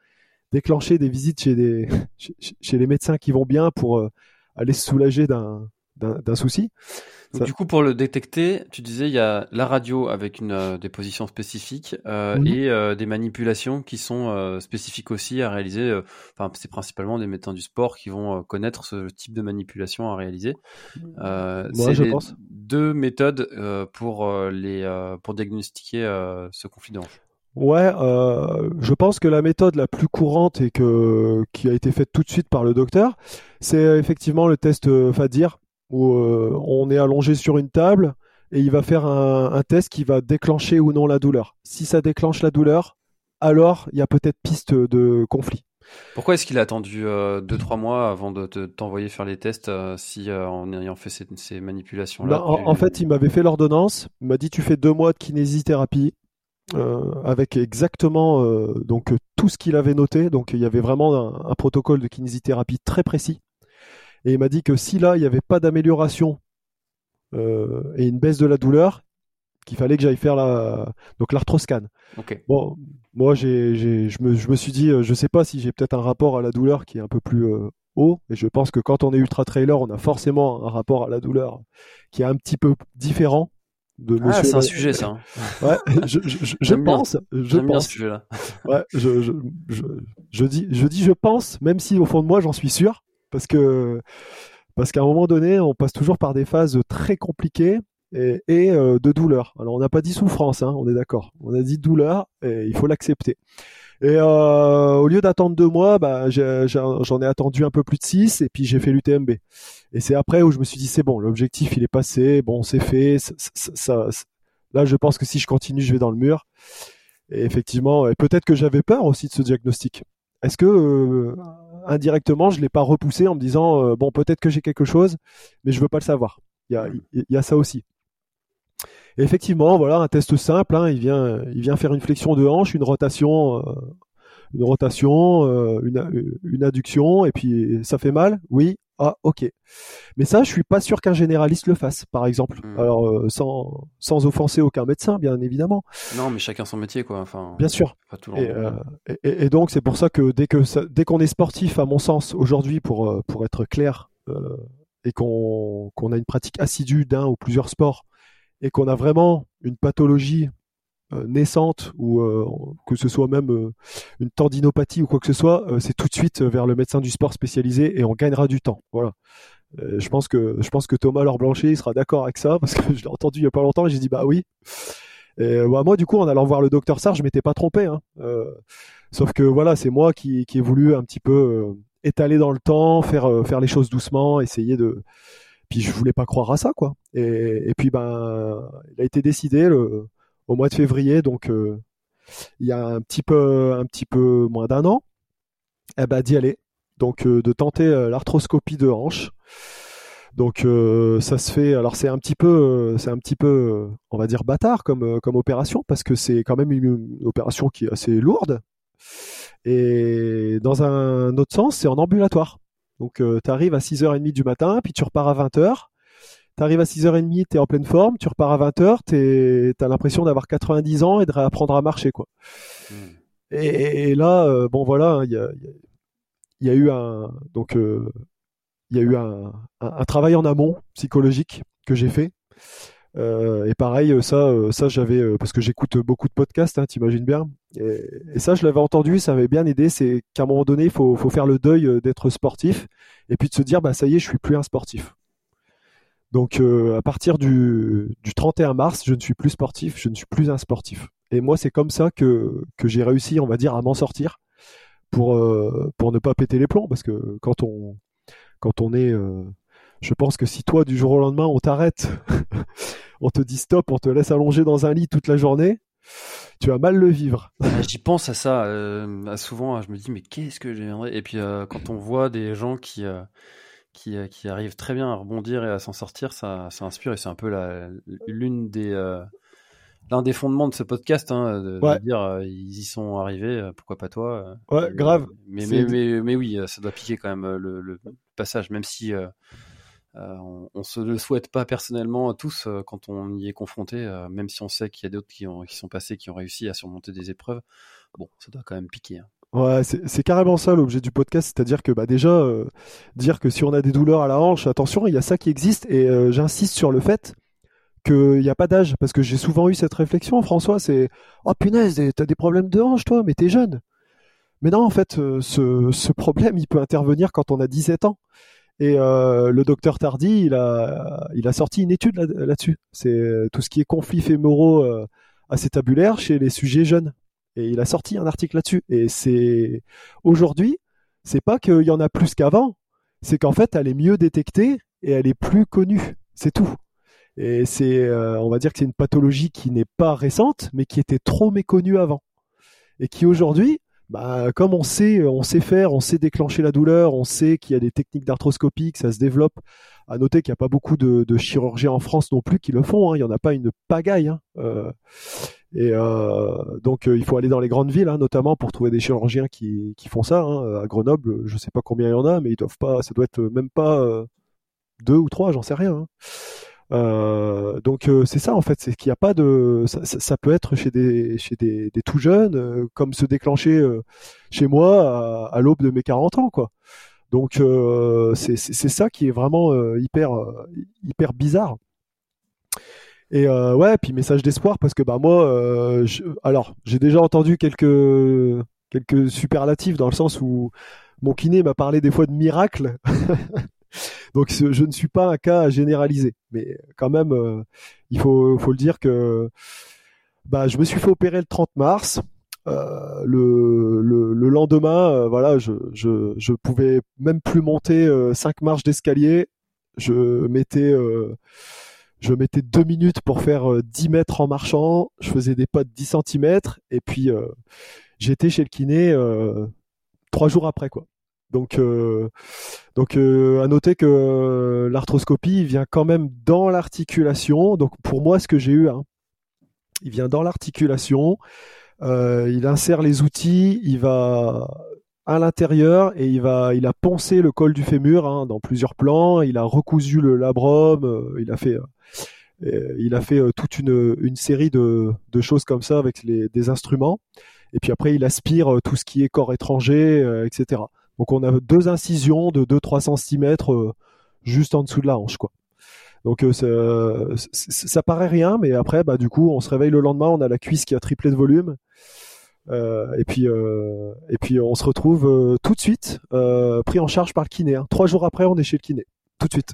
déclencher des visites chez, des, <laughs> chez, les médecins qui vont bien pour euh, aller se soulager d'un souci. Du coup, pour le détecter, tu disais il y a la radio avec une euh, des positions spécifiques euh, mhm. et euh, des manipulations qui sont euh, spécifiques aussi à réaliser. Euh, enfin, c'est principalement des médecins du sport qui vont connaître ce type de manipulation à réaliser. Euh, c'est je pense. deux méthodes pour les pour diagnostiquer ce conflit de hanche. Ouais, je pense que la méthode la plus courante et que qui a été faite tout de suite par le docteur, c'est effectivement le test FADIR où euh, on est allongé sur une table et il va faire un, un, test qui va déclencher ou non la douleur. Si ça déclenche la douleur, alors il y a peut-être piste de conflit. Pourquoi est-ce qu'il a attendu 2-3 euh, mois avant de, t'envoyer faire les tests euh, si euh, en ayant fait ces, ces manipulations-là bah, en, fait, il m'avait fait l'ordonnance, il m'a dit tu fais deux mois de kinésithérapie avec exactement donc tout ce qu'il avait noté. Donc il y avait vraiment un, un protocole de kinésithérapie très précis. Et il m'a dit que si là il n'y avait pas d'amélioration et une baisse de la douleur, qu'il fallait que j'aille faire la donc l'arthroscan. Bon, moi j'ai, je, me, je me suis dit, euh, je sais pas si j'ai peut-être un rapport à la douleur qui est un peu plus euh, haut, et je pense que quand on est ultra trailer, on a forcément un rapport à la douleur qui est un petit peu différent. De ah, c'est un sujet ça. <laughs> Hein. Ouais, je, je, je pense, je pense. Bien ce sujet-là. Ouais, je, je, je, dis, je dis, je pense, même si au fond de moi j'en suis sûr, parce que parce qu'à un moment donné, on passe toujours par des phases très compliquées et, euh, de douleur. Alors on n'a pas dit souffrance, hein, on est d'accord. On a dit douleur et il faut l'accepter. Et euh, au lieu d'attendre deux mois, bah, j'en ai, attendu un peu plus de six et puis j'ai fait l'UTMB. Et c'est après où je me suis dit c'est bon, l'objectif il est passé, bon c'est fait. Là je pense que si je continue, je vais dans le mur. Et effectivement, peut-être que j'avais peur aussi de ce diagnostic. Est-ce que euh, indirectement je l'ai pas repoussé en me disant euh, bon peut-être que j'ai quelque chose, mais je veux pas le savoir. Il y a, il y a ça aussi effectivement, voilà, un test simple. Hein, il vient, il vient faire une flexion de hanche, une rotation, euh, une rotation, euh, une, une, adduction, et puis ça fait mal? Oui. Ah, ok. Mais ça, je suis pas sûr qu'un généraliste le fasse, par exemple. Hmm. Alors, euh, sans, sans offenser aucun médecin, bien évidemment. Non, mais chacun son métier, quoi. Enfin. Bien sûr. et, et, et, donc, c'est pour ça que dès que ça, dès qu'on est sportif, à mon sens, aujourd'hui, pour pour être clair, et qu'on qu'on a une pratique assidue d'un ou plusieurs sports et qu'on a vraiment une pathologie euh, naissante ou euh, que ce soit même euh, une tendinopathie ou quoi que ce soit, c'est tout de suite vers le médecin du sport spécialisé et on gagnera du temps. Voilà. je pense que je pense que Thomas Laure Blanchet sera d'accord avec ça parce que je l'ai entendu il y a pas longtemps et j'ai dit bah oui. Et bah, moi du coup en allant voir le docteur Sarr, je m'étais pas trompé. Hein. sauf que voilà, c'est moi qui, qui ai voulu un petit peu étaler dans le temps, faire faire les choses doucement, essayer de puis je voulais pas croire à ça, quoi. Et, et puis ben, il a été décidé le, au mois de février, donc euh, il y a un petit peu, moins d'un an, eh ben, d'y aller. Donc euh, de tenter euh, l'arthroscopie de hanche. Donc ça se fait. Alors c'est un petit peu, c'est un petit peu, on va dire bâtard comme opération parce que c'est quand même une, opération qui est assez lourde. Et dans un autre sens, c'est en ambulatoire. Donc tu arrives à 6h30 du matin, puis tu repars à 20h. Tu arrives à 6h30, tu es en pleine forme, tu repars à 20h, tu as l'impression d'avoir 90 ans et de réapprendre à marcher. quoi. Hmm. Et, là, euh, bon voilà, hein, il y, a, eu un donc euh, y a eu un, travail en amont psychologique que j'ai fait. et pareil, ça, ça j'avais parce que j'écoute beaucoup de podcasts, hein, t'imagines bien. Et, ça, je l'avais entendu, ça m'avait bien aidé. C'est qu'à un moment donné, il faut, faut, faire le deuil euh, d'être sportif et puis de se dire, bah ça y est, je suis plus un sportif. Donc euh, à partir du, du 31 mars, je ne suis plus sportif, je ne suis plus un sportif. Et moi, c'est comme ça que, que j'ai réussi, on va dire, à m'en sortir pour, euh, pour ne pas péter les plombs. Parce que quand on, quand on est... je pense que si toi, du jour au lendemain, on t'arrête, <laughs> on te dit stop, on te laisse allonger dans un lit toute la journée, tu vas mal le vivre. J'y pense à ça euh, souvent. Je me dis mais qu'est-ce que j'aimerais Et puis euh, quand on voit des gens qui euh, qui, qui arrivent très bien à rebondir et à s'en sortir, ça, ça inspire et c'est un peu l'une des l'un des fondements de ce podcast, hein, de, dire ils y sont arrivés, pourquoi pas toi Ouais, grave. Mais mais, mais, mais oui, ça doit piquer quand même le, le passage, même si euh, on, on, se le souhaite pas personnellement tous euh, quand on y est confronté, euh, même si on sait qu'il y a d'autres qui, qui sont passés, qui ont réussi à surmonter des épreuves. Bon, ça doit quand même piquer. Hein. Ouais, c'est carrément ça l'objet du podcast, c'est-à-dire que bah déjà dire que si on a des douleurs à la hanche, attention, il y a ça qui existe et j'insiste sur le fait qu'il n'y a pas d'âge parce que j'ai souvent eu cette réflexion, François, c'est oh punaise, t'as des problèmes de hanche toi, mais t'es jeune. Mais non, en fait, ce, ce problème, il peut intervenir quand on a 17 ans. Et euh, le docteur Tardy, il a, il a sorti une étude là-dessus. c'est euh, tout ce qui est conflits fémoraux euh, acétabulaires chez les sujets jeunes. Et il a sorti un article là-dessus. Et c'est aujourd'hui, c'est pas qu'il y en a plus qu'avant, c'est qu'en fait, elle est mieux détectée et elle est plus connue. C'est tout. Et c'est, on va dire que c'est une pathologie qui n'est pas récente, mais qui était trop méconnue avant, et qui aujourd'hui, bah, comme on sait, on sait faire, on sait déclencher la douleur, on sait qu'il y a des techniques d'arthroscopie, que ça se développe. À noter qu'il n'y a pas beaucoup de, chirurgiens en France non plus qui le font. Hein. Il n'y en a pas une pagaille. Hein. Euh, et euh, donc euh, il faut aller dans les grandes villes, hein, notamment pour trouver des chirurgiens qui, qui font ça. À Grenoble, je ne sais pas combien il y en a, mais ils doivent pas. Ça doit être même pas deux ou trois, j'en sais rien. Euh, donc euh, c'est ça en fait, c'est qu'il n'y a pas de, ça, ça, peut être chez des chez des, des tout jeunes, euh, comme se déclencher chez moi à, à l'aube de mes 40 ans quoi. Donc c'est ça qui est vraiment hyper hyper bizarre. Et ouais, puis message d'espoir parce que bah moi, alors j'ai déjà entendu quelques quelques superlatifs dans le sens où mon kiné m'a parlé des fois de miracles. <laughs> Donc je ne suis pas un cas à généraliser, mais quand même, euh, il faut, faut le dire que bah, je me suis fait opérer le 30 mars. Euh, le, le, le, lendemain, euh, voilà, je, je, je pouvais même plus monter euh, cinq marches d'escalier. Je mettais, je mettais deux minutes pour faire 10 mètres en marchant. Je faisais des pas de 10 cm et puis j'étais chez le kiné trois jours après, quoi. Donc, euh, donc euh, à noter que euh, l'arthroscopie vient quand même dans l'articulation. Donc pour moi, ce que j'ai eu, hein, il vient dans l'articulation. il insère les outils, il va à l'intérieur et il va, il a poncé le col du fémur hein, dans plusieurs plans. Il a recousu le labrum. il a fait, il a fait toute une, série de, choses comme ça avec des instruments. Et puis après, il aspire tout ce qui est corps étranger, etc. Donc on a deux incisions de 2-3 cm euh, juste en dessous de la hanche, quoi. Donc euh, ça paraît rien, mais après, bah, du coup, on se réveille le lendemain, on a la cuisse qui a triplé de volume. Euh, et puis et puis on se retrouve tout de suite pris en charge par le kiné. Hein. Trois jours après, on est chez le kiné, tout de suite.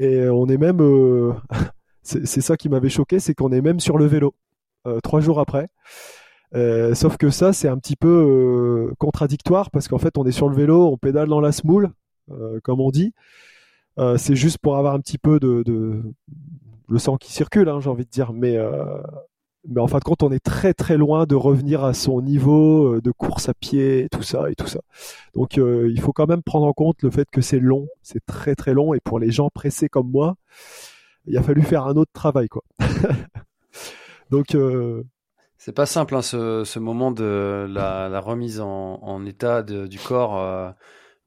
Et on est même, <laughs> c'est ça qui m'avait choqué, c'est qu'on est même sur le vélo trois jours après. Euh, sauf que ça, c'est un petit peu euh, contradictoire parce qu'en fait, on est sur le vélo, on pédale dans la smoule, euh, comme on dit. c'est juste pour avoir un petit peu de, de le sang qui circule, hein, j'ai envie de dire. Mais, mais en fin de compte, on est très très loin de revenir à son niveau de course à pied, et tout ça et tout ça. Donc, il faut quand même prendre en compte le fait que c'est long, c'est très très long, et pour les gens pressés comme moi, il a fallu faire un autre travail, quoi. <laughs> Donc, c'est pas simple hein, ce, ce, moment de la, la remise en, en état de, du corps euh,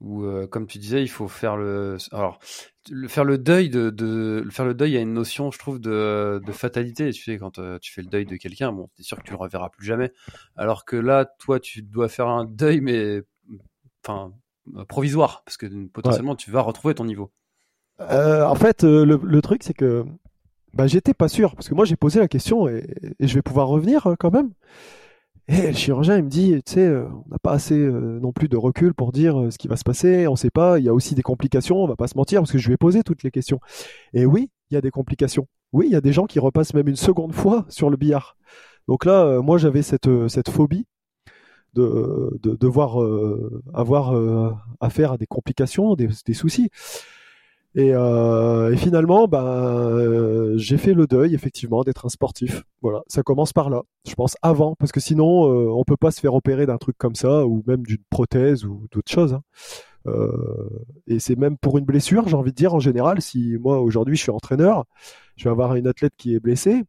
où, euh, comme tu disais, il faut faire le, alors le, faire le deuil de, de faire le deuil il y a une notion, je trouve, de, de fatalité. Tu sais, quand euh, tu fais le deuil de quelqu'un, bon, t'es sûr que tu le reverras plus jamais. Alors que là, toi, tu dois faire un deuil, mais enfin provisoire, parce que potentiellement tu vas retrouver ton niveau. en fait, le, le truc, c'est que bah, j'étais pas sûr, parce que moi j'ai posé la question et, je vais pouvoir revenir euh, quand même. Et le chirurgien, il me dit, tu sais, euh, on n'a pas assez euh, non plus de recul pour dire ce qui va se passer, on sait pas, il y a aussi des complications, on va pas se mentir, parce que je lui ai posé toutes les questions. Et oui, il y a des complications. Oui, il y a des gens qui repassent même une seconde fois sur le billard. Donc là, moi j'avais cette, cette phobie de, de devoir avoir affaire à des complications, des, des soucis. Et, euh, et, finalement, bah, euh, j'ai fait le deuil effectivement d'être un sportif. Voilà, ça commence par là. Je pense avant, parce que sinon, euh, on peut pas se faire opérer d'un truc comme ça, ou même d'une prothèse ou d'autres choses. Hein. Euh, et c'est même pour une blessure, j'ai envie de dire en général. Si moi aujourd'hui je suis entraîneur, je vais avoir une athlète qui est blessée,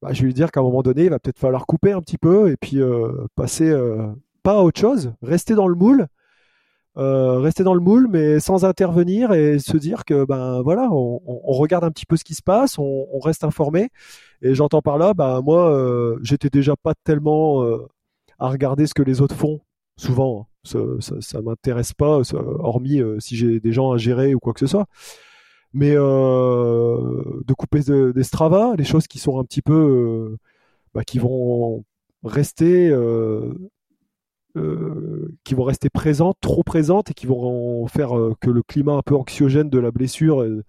bah, je vais lui dire qu'à un moment donné, il va peut-être falloir couper un petit peu et puis euh, passer euh, pas à autre chose, rester dans le moule euh, rester dans le moule, mais sans intervenir et se dire que ben voilà, on, on regarde un petit peu ce qui se passe, on, on reste informé. Et j'entends par là, ben moi, euh, j'étais déjà pas tellement euh, à regarder ce que les autres font. Souvent, hein. ça, ça, ça m'intéresse pas, hormis si j'ai des gens à gérer ou quoi que ce soit. Mais de couper des Strava, les choses qui sont un petit peu, bah, qui vont rester euh, qui vont rester présentes, trop présentes et qui vont faire euh, que le climat un peu anxiogène de la blessure euh,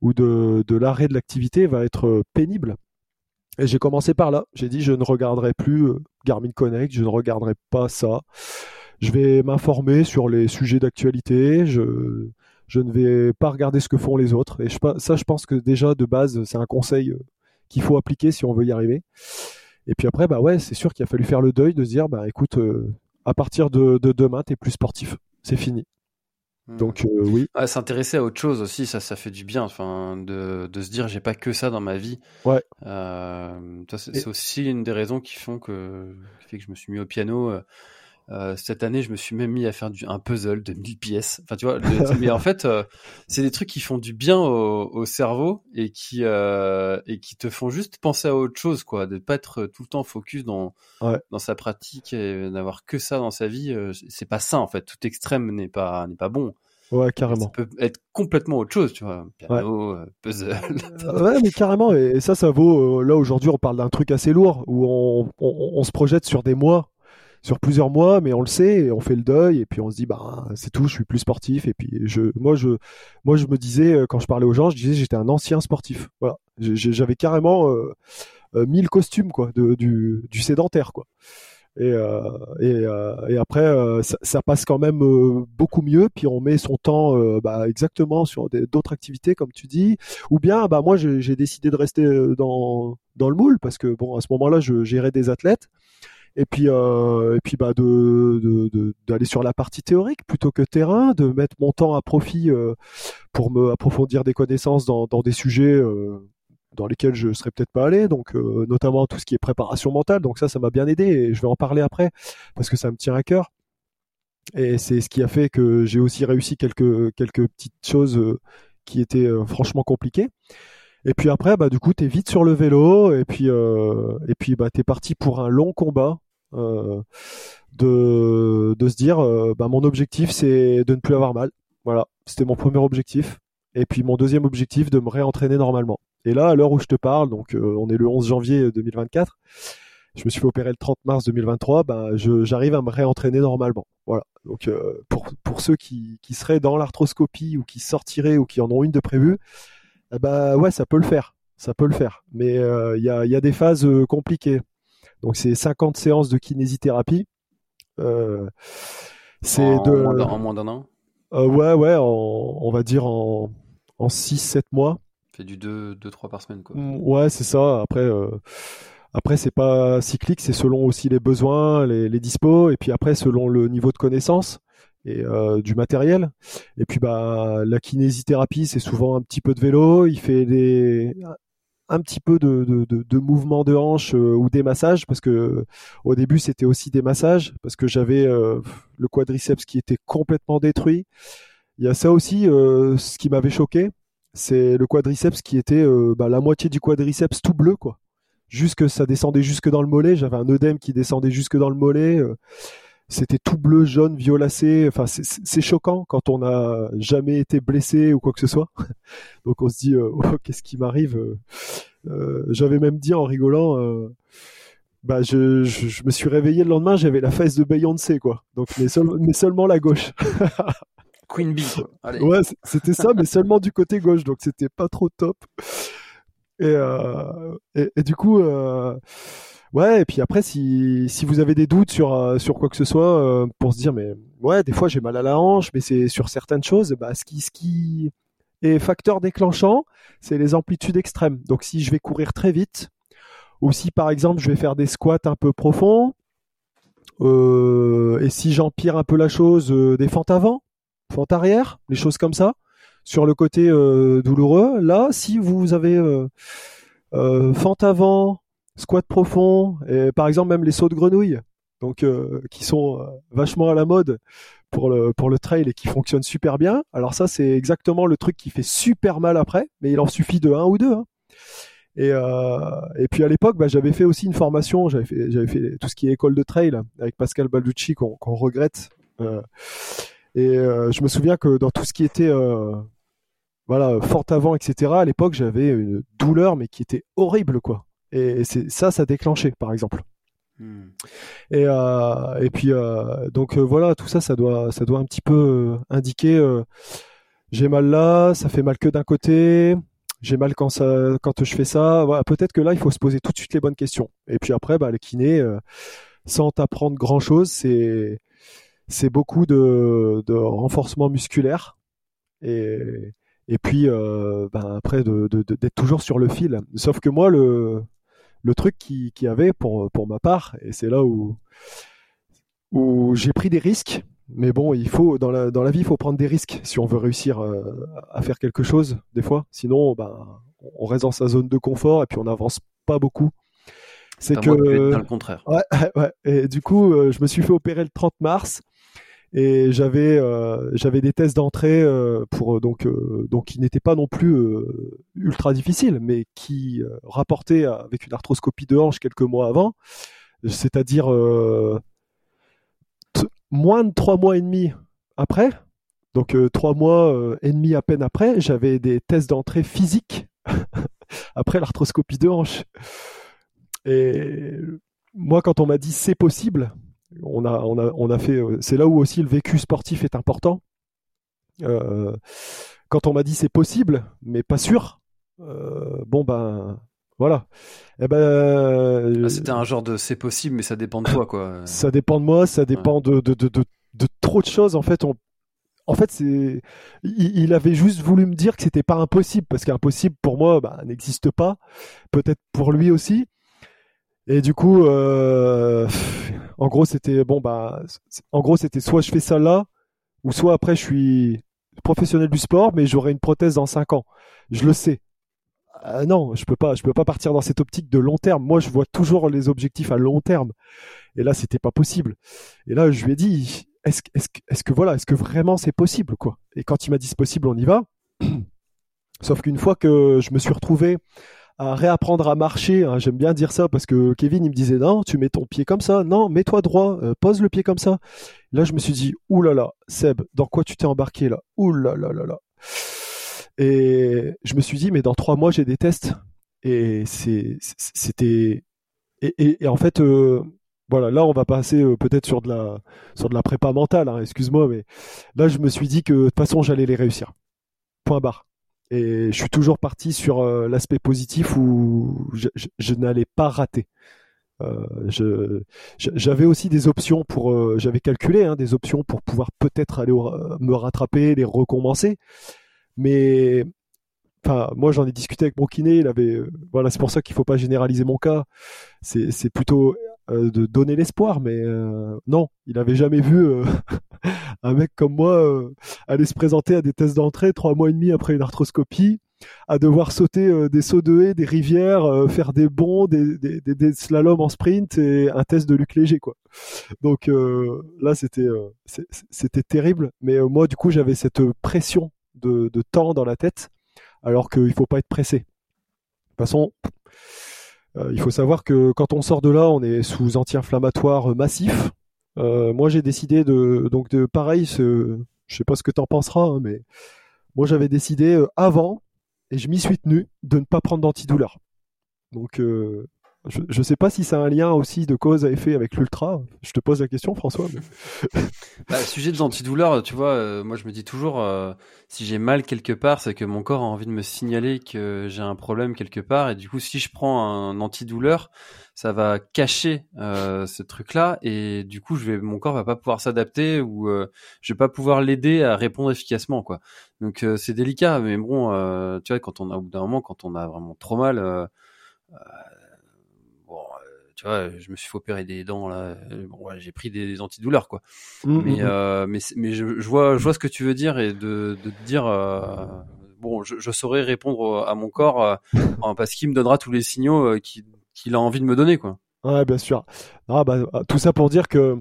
ou de, l'arrêt de l'activité va être pénible. Et j'ai commencé par là. J'ai dit je ne regarderai plus Garmin Connect, je ne regarderai pas ça. Je vais m'informer sur les sujets d'actualité. Je, ne vais pas regarder ce que font les autres. Et ça, je pense que déjà de base, c'est un conseil qu'il faut appliquer si on veut y arriver. Et puis après, bah ouais, c'est sûr qu'il a fallu faire le deuil de se dire, bah écoute, à partir de, de demain, t'es plus sportif, c'est fini. Hmm. Donc euh, oui. Ah, s'intéresser à autre chose aussi, ça, ça fait du bien. Enfin, de, de se dire j'ai pas que ça dans ma vie. Ouais. Euh, c'est aussi une des raisons qui font que, qui fait que je me suis mis au piano. Euh, euh, cette année, je me suis même mis à faire du, un puzzle de 1000 pièces. Enfin, tu vois, mais en fait, euh, c'est des trucs qui font du bien au, au cerveau et qui euh, et qui te font juste penser à autre chose, quoi, de pas être tout le temps focus dans dans sa pratique et d'avoir que ça dans sa vie. C'est pas ça, en fait. Tout extrême n'est pas n'est pas bon. Ouais, carrément. Ça peut être complètement autre chose, tu vois. Piano, ouais. puzzle. ouais, mais carrément. Et, ça, ça vaut. là, aujourd'hui, on parle d'un truc assez lourd où on, on, on, se projette sur des mois sur plusieurs mois, mais on le sait, on fait le deuil, et puis on se dit bah c'est tout, je suis plus sportif, et puis je, moi je, moi je me disais euh, quand je parlais aux gens, je disais j'étais un ancien sportif, voilà, j'avais carrément euh, euh, mis le costume quoi, du, sédentaire quoi. Et, euh, et, et, après, ça, ça, passe quand même beaucoup mieux. Puis on met son temps bah, exactement sur d'autres activités, comme tu dis. Ou bien, bah moi, j'ai décidé de rester dans dans le moule parce que bon, à ce moment-là, je gérais des athlètes et puis euh, et puis bah de d'aller sur la partie théorique plutôt que terrain, de mettre mon temps à profit euh, pour me approfondir des connaissances dans, dans des sujets euh, dans lesquels je serais peut-être pas allé, donc notamment tout ce qui est préparation mentale. Donc ça, ça m'a bien aidé et je vais en parler après parce que ça me tient à cœur. Et c'est ce qui a fait que j'ai aussi réussi quelques quelques petites choses qui étaient franchement compliquées. Et puis après, bah du coup, t'es vite sur le vélo et puis euh, et puis bah t'es parti pour un long combat. Euh, de, de se dire euh, bah, mon objectif c'est de ne plus avoir mal. Voilà. C'était mon premier objectif. Et puis mon deuxième objectif de me réentraîner normalement. Et là à l'heure où je te parle donc euh, on est le 11 janvier 2024 je me suis fait opérer le 30 mars 2023 bah, j'arrive à me réentraîner normalement. Voilà. Donc pour pour ceux qui qui seraient dans l'arthroscopie ou qui sortiraient ou qui en ont une de prévue eh bah ouais, ça peut le faire, ça peut le faire. Mais il y, a, y, a, des phases compliquées. Donc c'est 50 séances de kinésithérapie. Euh, c'est en, de en moins d'un an? Euh, ouais, ouais, on va dire en en 6-7 mois. Fait du 2-3 par semaine quoi. Mm, ouais, c'est ça. Après. Euh, après, c'est pas cyclique, c'est selon aussi les besoins, les, les dispos, et puis après selon le niveau de connaissance et euh, du matériel. Et puis bah la kinésithérapie, c'est souvent un petit peu de vélo. Il fait des un petit peu de, de, de, de mouvements de hanche euh, ou des massages parce que au début c'était aussi des massages parce que j'avais euh, le quadriceps qui était complètement détruit. Il y a ça aussi, ce qui m'avait choqué, c'est le quadriceps qui était bah, la moitié du quadriceps tout bleu quoi. Jusque ça descendait jusque dans le mollet. J'avais un œdème qui descendait jusque dans le mollet c'était tout bleu, jaune, violacé. Enfin, c'est choquant quand on n'a jamais été blessé ou quoi que ce soit. <laughs> Donc on se dit, euh, oh, qu'est-ce qui m'arrive euh, euh, J'avais même dit en rigolant, bah je, je, me suis réveillé le lendemain, j'avais la face de Beyoncé, quoi. Donc mais, mais seulement la gauche. <laughs> Queen Bee. Ouais, c'était ça, mais seulement du côté gauche, donc c'était pas trop top. Et, et, et, du coup. Ouais, et puis après, si, si vous avez des doutes sur, euh, sur quoi que ce soit, euh, pour se dire, mais ouais, des fois j'ai mal à la hanche, mais c'est sur certaines choses, bah, ce qui, ce qui est facteur déclenchant, c'est les amplitudes extrêmes. Donc si je vais courir très vite, ou si par exemple je vais faire des squats un peu profonds, euh, et si j'empire un peu la chose, des fentes avant, fentes arrière, les choses comme ça, sur le côté douloureux, là, si vous avez fente avant, squat profond, et par exemple même les sauts de grenouille, donc euh, qui sont euh, vachement à la mode pour le pour le trail et qui fonctionnent super bien. Alors ça c'est exactement le truc qui fait super mal après, mais il en suffit de un ou deux. Hein. Et, euh, et puis à l'époque, bah, j'avais fait aussi une formation, j'avais fait, j'avais fait tout ce qui est école de trail avec Pascal Balducci qu'on regrette. et je me souviens que dans tout ce qui était voilà fort avant, etc. À l'époque, j'avais une douleur mais qui était horrible quoi. Et c'est ça, ça déclenché, par exemple. Hmm. Et, euh, et puis euh, donc euh, voilà, tout ça, ça doit, ça doit un petit peu indiquer j'ai mal là, ça fait mal que d'un côté, j'ai mal quand ça, quand je fais ça. Voilà, peut-être que là, il faut se poser tout de suite les bonnes questions. Et puis après, bah, le kiné, sans t'apprendre grand chose, c'est c'est beaucoup de, de renforcement musculaire et, et puis euh, ben, après de, de, d'être toujours sur le fil. Sauf que moi, le, le truc qui, qui avait pour, pour ma part, et c'est là où, où j'ai pris des risques, mais bon, il faut dans la, dans la vie, il faut prendre des risques si on veut réussir euh, à faire quelque chose, des fois. Sinon, ben, on reste dans sa zone de confort et puis on n'avance pas beaucoup. C'est que le contraire. Ouais, <laughs> ouais. Et du coup, euh, je me suis fait opérer le 30 mars et j'avais euh, j'avais des tests d'entrée euh, pour donc donc qui n'étaient pas non plus ultra difficiles, mais qui rapportaient avec une arthroscopie de hanche quelques mois avant, c'est-à-dire moins de trois mois et demi après. Donc trois mois et demi à peine après, j'avais des tests d'entrée physiques <laughs> après l'arthroscopie de hanche. Et moi, quand on m'a dit c'est possible, on a, on a, on a fait. C'est là où aussi le vécu sportif est important. Euh, quand on m'a dit c'est possible, mais pas sûr, euh, bon ben voilà. Eh ben, ah, c'était un genre de c'est possible, mais ça dépend de toi, quoi. <laughs> ça dépend de moi, ça dépend de, de, de, de, trop de choses. En fait, on, en fait, c'est, il, avait juste voulu me dire que c'était pas impossible, parce qu'impossible pour moi, bah, n'existe pas. Peut-être pour lui aussi. Et du coup, euh, en gros, c'était bon, bah, en gros, c'était soit je fais ça là, ou soit après je suis professionnel du sport, mais j'aurai une prothèse dans 5 ans. Je le sais. Euh, non, je peux pas, je peux pas partir dans cette optique de long terme. Moi, je vois toujours les objectifs à long terme. Et là, c'était pas possible. Et là, je lui ai dit, est-ce, que voilà, est-ce que vraiment c'est possible, quoi? Et quand il m'a dit c'est possible, on y va. <clears throat> Sauf qu'une fois que je me suis retrouvé à réapprendre à marcher. Hein. J'aime bien dire ça parce que Kevin, il me disait non, tu mets ton pied comme ça, non, mets-toi droit, euh, pose le pied comme ça. Là, je me suis dit, oulala, Seb, dans quoi tu t'es embarqué là? Oulala là là là. Et je me suis dit, mais dans trois mois, j'ai des tests. Et c'était, et, en fait, euh, voilà, là, on va passer euh, peut-être sur de la, sur de la prépa mentale. Hein, excuse-moi, mais là, je me suis dit que de toute façon, j'allais les réussir. Point barre. Et je suis toujours parti sur euh, l'aspect positif où je, n'allais pas rater. Euh, j'avais aussi des options pour, euh, j'avais calculé hein, des options pour pouvoir peut-être aller me rattraper, les recommencer. Mais enfin, moi j'en ai discuté avec mon kiné. Il avait, voilà, c'est pour ça qu'il faut pas généraliser mon cas. C'est plutôt de donner l'espoir, mais non, il avait jamais vu <laughs> un mec comme moi euh, aller se présenter à des tests d'entrée trois mois et demi après une arthroscopie, à devoir sauter euh, des sauts de haie, des rivières, euh, faire des bonds, des, des, des, slaloms en sprint et un test de Luc Léger quoi. Donc là c'était c'était terrible, mais moi du coup j'avais cette pression de, de, temps dans la tête, alors qu'il faut pas être pressé. De toute façon, il faut savoir que quand on sort de là, on est sous anti-inflammatoire massif. Euh, moi, j'ai décidé de donc de pareil. Ce, je sais pas ce que tu en penseras, hein, mais moi j'avais décidé euh, avant et je m'y suis tenu de ne pas prendre d'antidouleur. Donc euh, je ne sais pas si c'est un lien aussi de cause à effet avec l'ultra. Je te pose la question, François. <laughs> bah, sujet de l'antidouleur, tu vois, euh, moi je me dis toujours, euh, si j'ai mal quelque part, c'est que mon corps a envie de me signaler que j'ai un problème quelque part. Et du coup, si je prends un antidouleur, ça va cacher euh, ce truc-là. Et du coup, je vais, mon corps va pas pouvoir s'adapter ou je vais pas pouvoir l'aider à répondre efficacement. quoi. Donc c'est délicat. Mais bon, tu vois, quand on a, au bout d'un moment, quand on a vraiment trop mal tu vois, je me suis fait opérer des dents là. Bon, j'ai pris des, antidouleurs quoi. Mmh, mais, mmh, mmh. Euh, mais mais je, vois je vois ce que tu veux dire et de, de te dire euh, bon, je, je, saurais répondre à mon corps euh, parce qu'il me donnera tous les signaux qu'il a envie de me donner quoi. Ouais, bien sûr. Ah, bah, tout ça pour dire que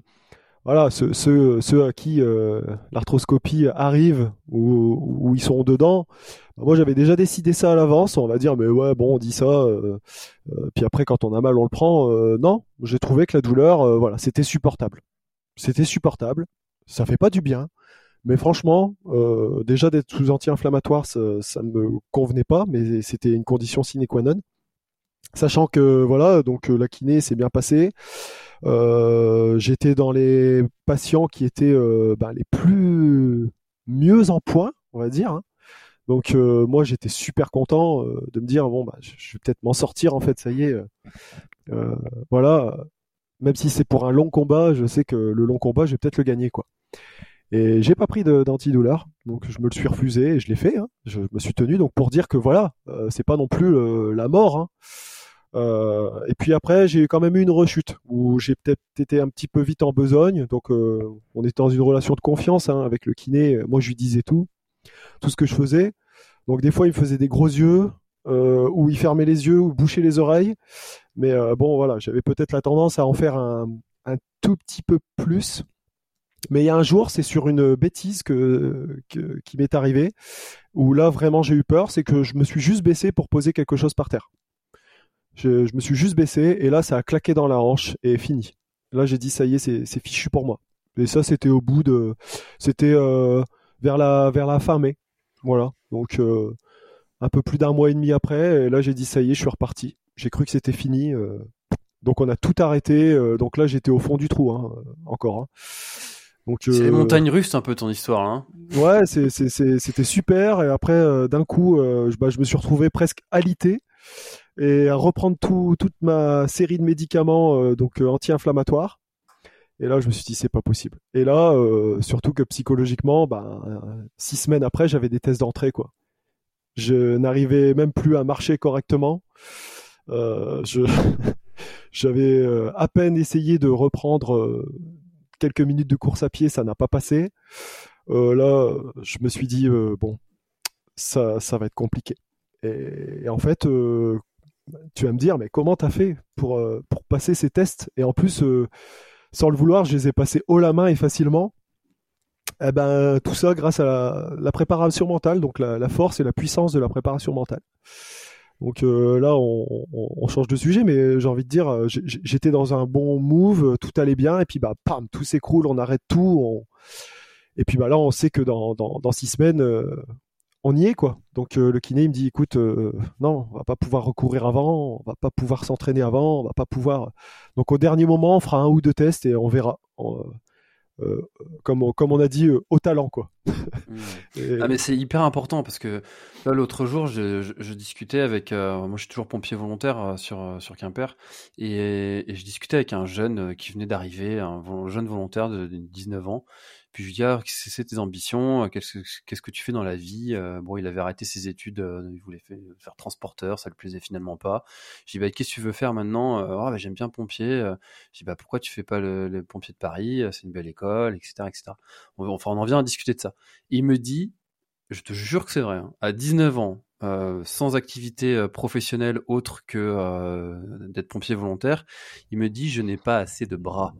voilà, ceux, ceux, à qui euh, l'arthroscopie arrive ou, où ils sont dedans, moi j'avais déjà décidé ça à l'avance, on va dire mais ouais bon on dit ça, euh, euh, puis après quand on a mal on le prend. non, j'ai trouvé que la douleur, voilà, c'était supportable. C'était supportable, ça fait pas du bien, mais franchement, déjà d'être sous anti-inflammatoire, ça, ça ne me convenait pas, mais c'était une condition sine qua non. Sachant que voilà, donc la kiné s'est bien passée. Euh, j'étais dans les patients qui étaient euh, ben, les plus mieux en point, on va dire. Hein. Donc euh, moi j'étais super content de me dire bon bah je, vais peut-être m'en sortir en fait ça y est voilà même si c'est pour un long combat je sais que le long combat je vais peut-être le gagner quoi Et j'ai pas pris d'antidouleur, donc je me le suis refusé et je l'ai fait. Hein. Je me suis tenu donc pour dire que voilà, euh, c'est pas non plus euh, la mort. Hein. Euh, et puis après, j'ai quand même eu une rechute où j'ai peut-être été un petit peu vite en besogne. Donc on était dans une relation de confiance hein, avec le kiné. Moi, je lui disais tout, tout ce que je faisais. Donc des fois, il me faisait des gros yeux, ou il fermait les yeux, ou bouchait les oreilles. Mais bon, voilà, j'avais peut-être la tendance à en faire un, tout petit peu plus. Mais il y a un jour, c'est sur une bêtise qui m'est arrivée, où là vraiment j'ai eu peur, c'est que je me suis juste baissé pour poser quelque chose par terre. Je, me suis juste baissé et là ça a claqué dans la hanche et fini. Là j'ai dit ça y est, c'est fichu pour moi. Et ça c'était au bout de, c'était euh, vers la vers la fin mai, voilà. Donc euh, un peu plus d'un mois et demi après, et là j'ai dit ça y est, je suis reparti. J'ai cru que c'était fini. Euh. donc on a tout arrêté. donc là j'étais au fond du trou, hein, encore. Hein c'est les montagnes russes un peu ton histoire. Hein. Ouais, c'était super et après d'un coup bah, je me suis retrouvé presque alité et à reprendre toute ma série de médicaments donc anti-inflammatoires. Et là je me suis dit c'est pas possible. Et là surtout que psychologiquement, bah, six semaines après j'avais des tests d'entrée quoi. Je n'arrivais même plus à marcher correctement. je <laughs> j'avais à peine essayé de reprendre quelques minutes de course à pied, ça n'a pas passé. Euh, là, je me suis dit, euh, bon, ça, ça va être compliqué. Et, en fait, euh, tu vas me dire, mais comment t'as fait pour, pour passer ces tests? Et en plus, sans le vouloir, je les ai passés haut la main et facilement. Eh ben, tout ça grâce à la, préparation mentale, donc la, force et la puissance de la préparation mentale. Donc euh, là, on, change de sujet, mais j'ai envie de dire, euh, j'étais dans un bon move, tout allait bien, et puis bah, tout s'écroule, on arrête tout, et puis bah là, on sait que dans, six semaines, euh, on y est quoi. Donc le kiné il me dit, écoute, non, on va pas pouvoir recourir avant, on va pas pouvoir s'entraîner avant, on va pas pouvoir. Donc au dernier moment, on fera un ou deux tests et on verra. Euh, comme, on, comme on a dit, euh, au talent, quoi. <laughs> Ah, mais c'est hyper important parce que là, l'autre jour, je, je, discutais avec. Euh, moi, je suis toujours pompier volontaire sur, sur Quimper et, et, je discutais avec un jeune qui venait d'arriver, un jeune volontaire de 19 ans. Puis je lui dis, ah, c'est tes ambitions euh, Qu'est-ce que tu fais dans la vie euh, Bon, il avait arrêté ses études, euh, il voulait faire transporteur, ça le plaisait finalement pas. Je dis, bah, qu'est-ce que tu veux faire maintenant ah, bah, J'aime bien pompier. Je dis, bah, pourquoi tu fais pas le, pompier de Paris C'est une belle école, etc. etc. Enfin, on en vient à discuter de ça. il me dit, je te jure que c'est vrai, hein, à 19 ans, sans activité professionnelle autre que d'être pompier volontaire, il me dit je n'ai pas assez de bras.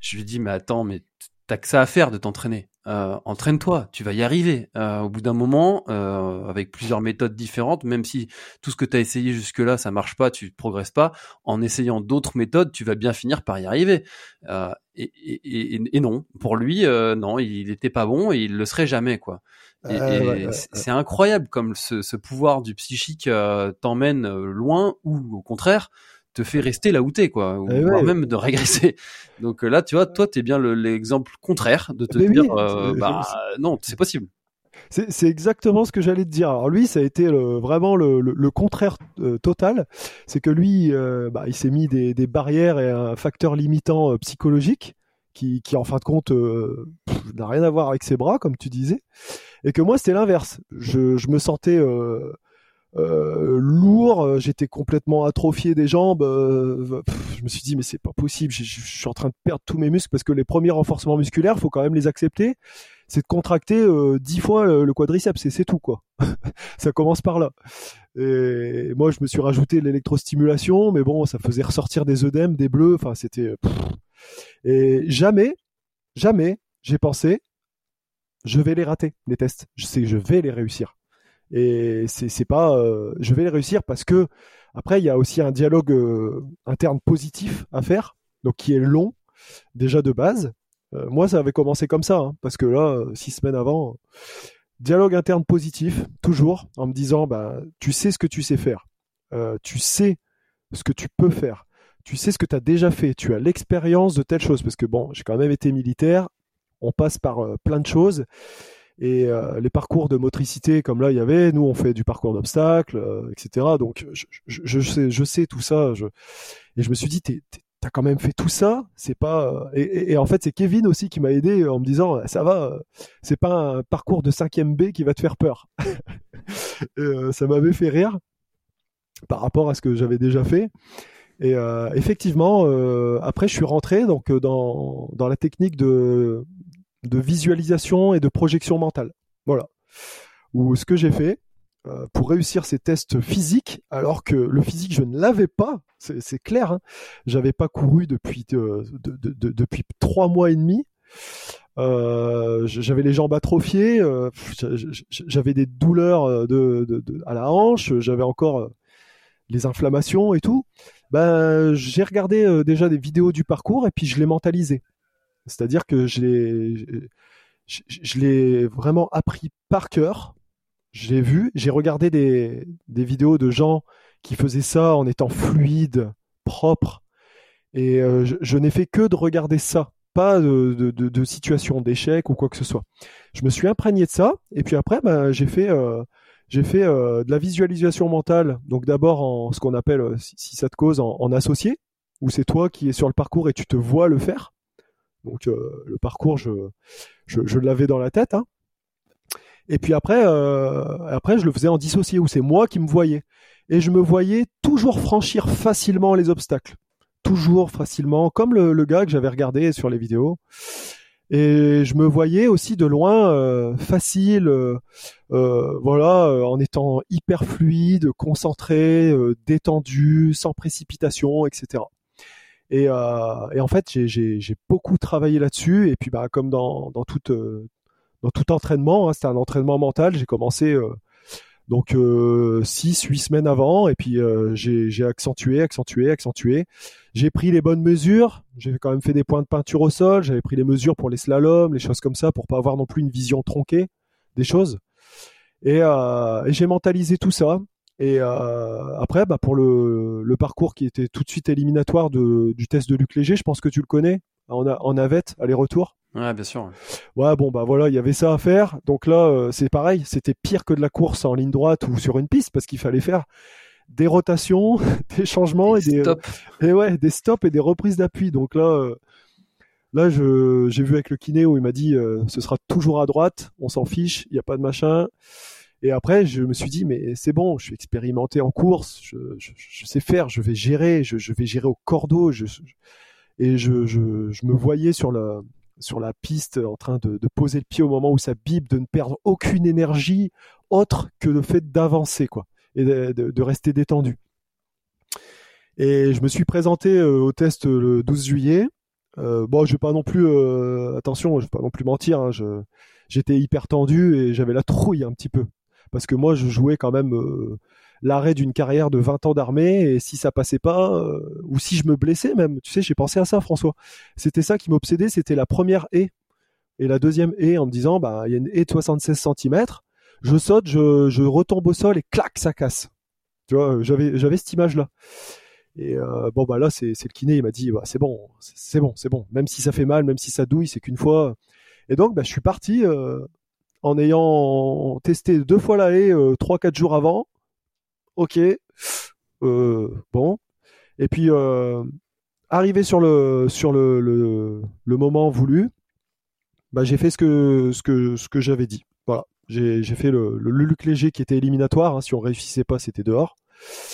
Je lui dis mais attends mais t'as que ça à faire de t'entraîner. Euh, entraîne-toi, tu vas y arriver. Euh, au bout d'un moment, euh, avec plusieurs méthodes différentes, même si tout ce que tu as essayé jusque-là, ça marche pas, tu progresses pas, en essayant d'autres méthodes, tu vas bien finir par y arriver. Et, non, pour lui, non, il n'était pas bon et il le serait jamais, quoi. Et, c'est incroyable comme ce, ce, pouvoir du psychique t'emmène loin ou au contraire te fait rester là où t'es, quoi, ou eh même de régresser. <laughs> Donc euh, là, tu vois, toi, t'es bien l'exemple contraire de te dire, euh, bah non, c'est possible. C'est exactement ce que j'allais te dire. Alors lui, ça a été vraiment le, contraire euh, total. C'est que lui, bah, il s'est mis des, barrières et un facteur limitant psychologique qui, en fin de compte, n'a rien à voir avec ses bras, comme tu disais. Et que moi, c'était l'inverse. Je, je, me sentais euh, lourd, euh, j'étais complètement atrophié des jambes. Euh, je me suis dit mais c'est pas possible, je, suis en train de perdre tous mes muscles parce que les premiers renforcements musculaires, faut quand même les accepter. C'est de contracter dix fois le, quadriceps c'est tout quoi. <laughs> ça commence par là. Et moi je me suis rajouté l'électrostimulation, mais bon ça faisait ressortir des œdèmes, des bleus. Enfin c'était et jamais, jamais j'ai pensé je vais les rater les tests. Je sais je vais les réussir. Et c'est pas, euh, je vais les réussir parce que après il y a aussi un dialogue euh, interne positif à faire, donc qui est long déjà de base. Euh, moi, ça avait commencé comme ça, hein, parce que là, six semaines avant, dialogue interne positif, toujours, en me disant, bah, tu sais ce que tu sais faire, tu sais ce que tu peux faire, tu sais ce que tu as déjà fait, tu as l'expérience de telle chose, parce que bon, j'ai quand même été militaire, on passe par plein de choses, et euh, les parcours de motricité, comme là il y avait, nous on fait du parcours d'obstacles, euh, etc. Donc je, sais, tout ça. Et je me suis dit, t'as quand même fait tout ça, c'est pas et, en fait c'est Kevin aussi qui m'a aidé en me disant ça va, c'est pas un parcours de 5ème B qui va te faire peur. <laughs> ça m'avait fait rire par rapport à ce que j'avais déjà fait. Et euh, effectivement, euh, après je suis rentré donc dans la technique de, de visualisation et de projection mentale. Voilà. Ou ce que j'ai fait, euh, pour réussir ces tests physiques, alors que le physique, je ne l'avais pas, c'est clair. Hein. J'avais pas couru depuis euh, depuis trois mois et demi. Euh, j'avais les jambes atrophiées, j'avais des douleurs à la hanche, j'avais encore les inflammations et tout. Ben, j'ai regardé déjà des vidéos du parcours et puis je l'ai mentalisé. C'est-à-dire que je l'ai vraiment appris par cœur j'ai vu, j'ai regardé des, vidéos de gens qui faisaient ça en étant fluide, propre, et euh, je, n'ai fait que de regarder ça, pas de, situation d'échec ou quoi que ce soit. Je me suis imprégné de ça, et puis après, ben, j'ai fait, euh, euh, de la visualisation mentale. Donc d'abord en ce qu'on appelle, si, ça te cause, en, associé, où c'est toi qui es sur le parcours et tu te vois le faire. Donc le parcours, je, l'avais dans la tête. Hein. Et puis après, euh, après, je le faisais en dissocié, où c'est moi qui me voyais. Et je me voyais toujours franchir facilement les obstacles. Toujours facilement, comme le, gars que j'avais regardé sur les vidéos. Et je me voyais aussi de loin euh, facile, euh, voilà, en étant hyper fluide, concentré, détendu, sans précipitation, etc. Et, et en fait, j'ai beaucoup travaillé là-dessus. Et puis, bah, comme dans, dans toute dans tout entraînement. Hein, c'était un entraînement mental. J'ai commencé euh, donc euh, six, huit semaines avant, et puis euh, j'ai accentué, accentué, accentué. J'ai pris les bonnes mesures. J'ai quand même fait des points de peinture au sol. J'avais pris les mesures pour les slaloms, les choses comme ça, pour pas avoir non plus une vision tronquée des choses. Et, j'ai mentalisé tout ça. Et après, bah, pour le, le, parcours qui était tout de suite éliminatoire de, du test de Luc Léger, je pense que tu le connais, en, en navette, aller-retour. Ouais, bien sûr. Ouais, bon, bah voilà, il y avait ça à faire. Donc là, euh, c'est pareil, c'était pire que de la course en ligne droite ou sur une piste parce qu'il fallait faire des rotations, <laughs> des changements et, des, stops. et ouais, des stops et des reprises d'appui. Donc là, euh, là, j'ai vu avec le kiné où il m'a dit, euh, ce sera toujours à droite, on s'en fiche, il n'y a pas de machin. Et après, je me suis dit, mais c'est bon, je suis expérimenté en course, je, je, sais faire, je vais gérer, je, je vais gérer au cordeau, je, et je, je, je me voyais sur la, sur la piste en train de, poser le pied au moment où ça bipe, de ne perdre aucune énergie autre que le fait d'avancer, quoi, et de, rester détendu. Et je me suis présenté euh, au test le 12 juillet. Euh, bon, je vais pas non plus, euh, attention, je vais pas non plus mentir. Hein, j'étais hyper tendu et j'avais la trouille un petit peu parce que moi, je jouais quand même l'arrêt d'une carrière de 20 ans d'armée et si ça passait pas euh, ou si je me blessais même. Tu sais j'ai pensé à ça François. C'était ça qui m'obsédait c'était la première haie. Et la deuxième haie en me disant bah il y a une haie de 76 cm je saute je, retombe au sol et clac ça casse. Tu vois j'avais j'avais cette image là et euh, bon bah là c'est le kiné il m'a dit bah, c'est bon c'est bon c'est bon. Même si ça fait mal même si ça douille c'est qu'une fois. Et donc bah, je suis parti euh, en ayant testé deux fois la haie trois quatre jours avant ok, euh, bon. Et puis euh, arrivé sur le sur le, le, moment voulu, bah, j'ai fait ce que ce que ce que j'avais dit. Voilà, j'ai fait le, le, Luc léger qui était éliminatoire. Hein. si on réussissait pas, c'était dehors.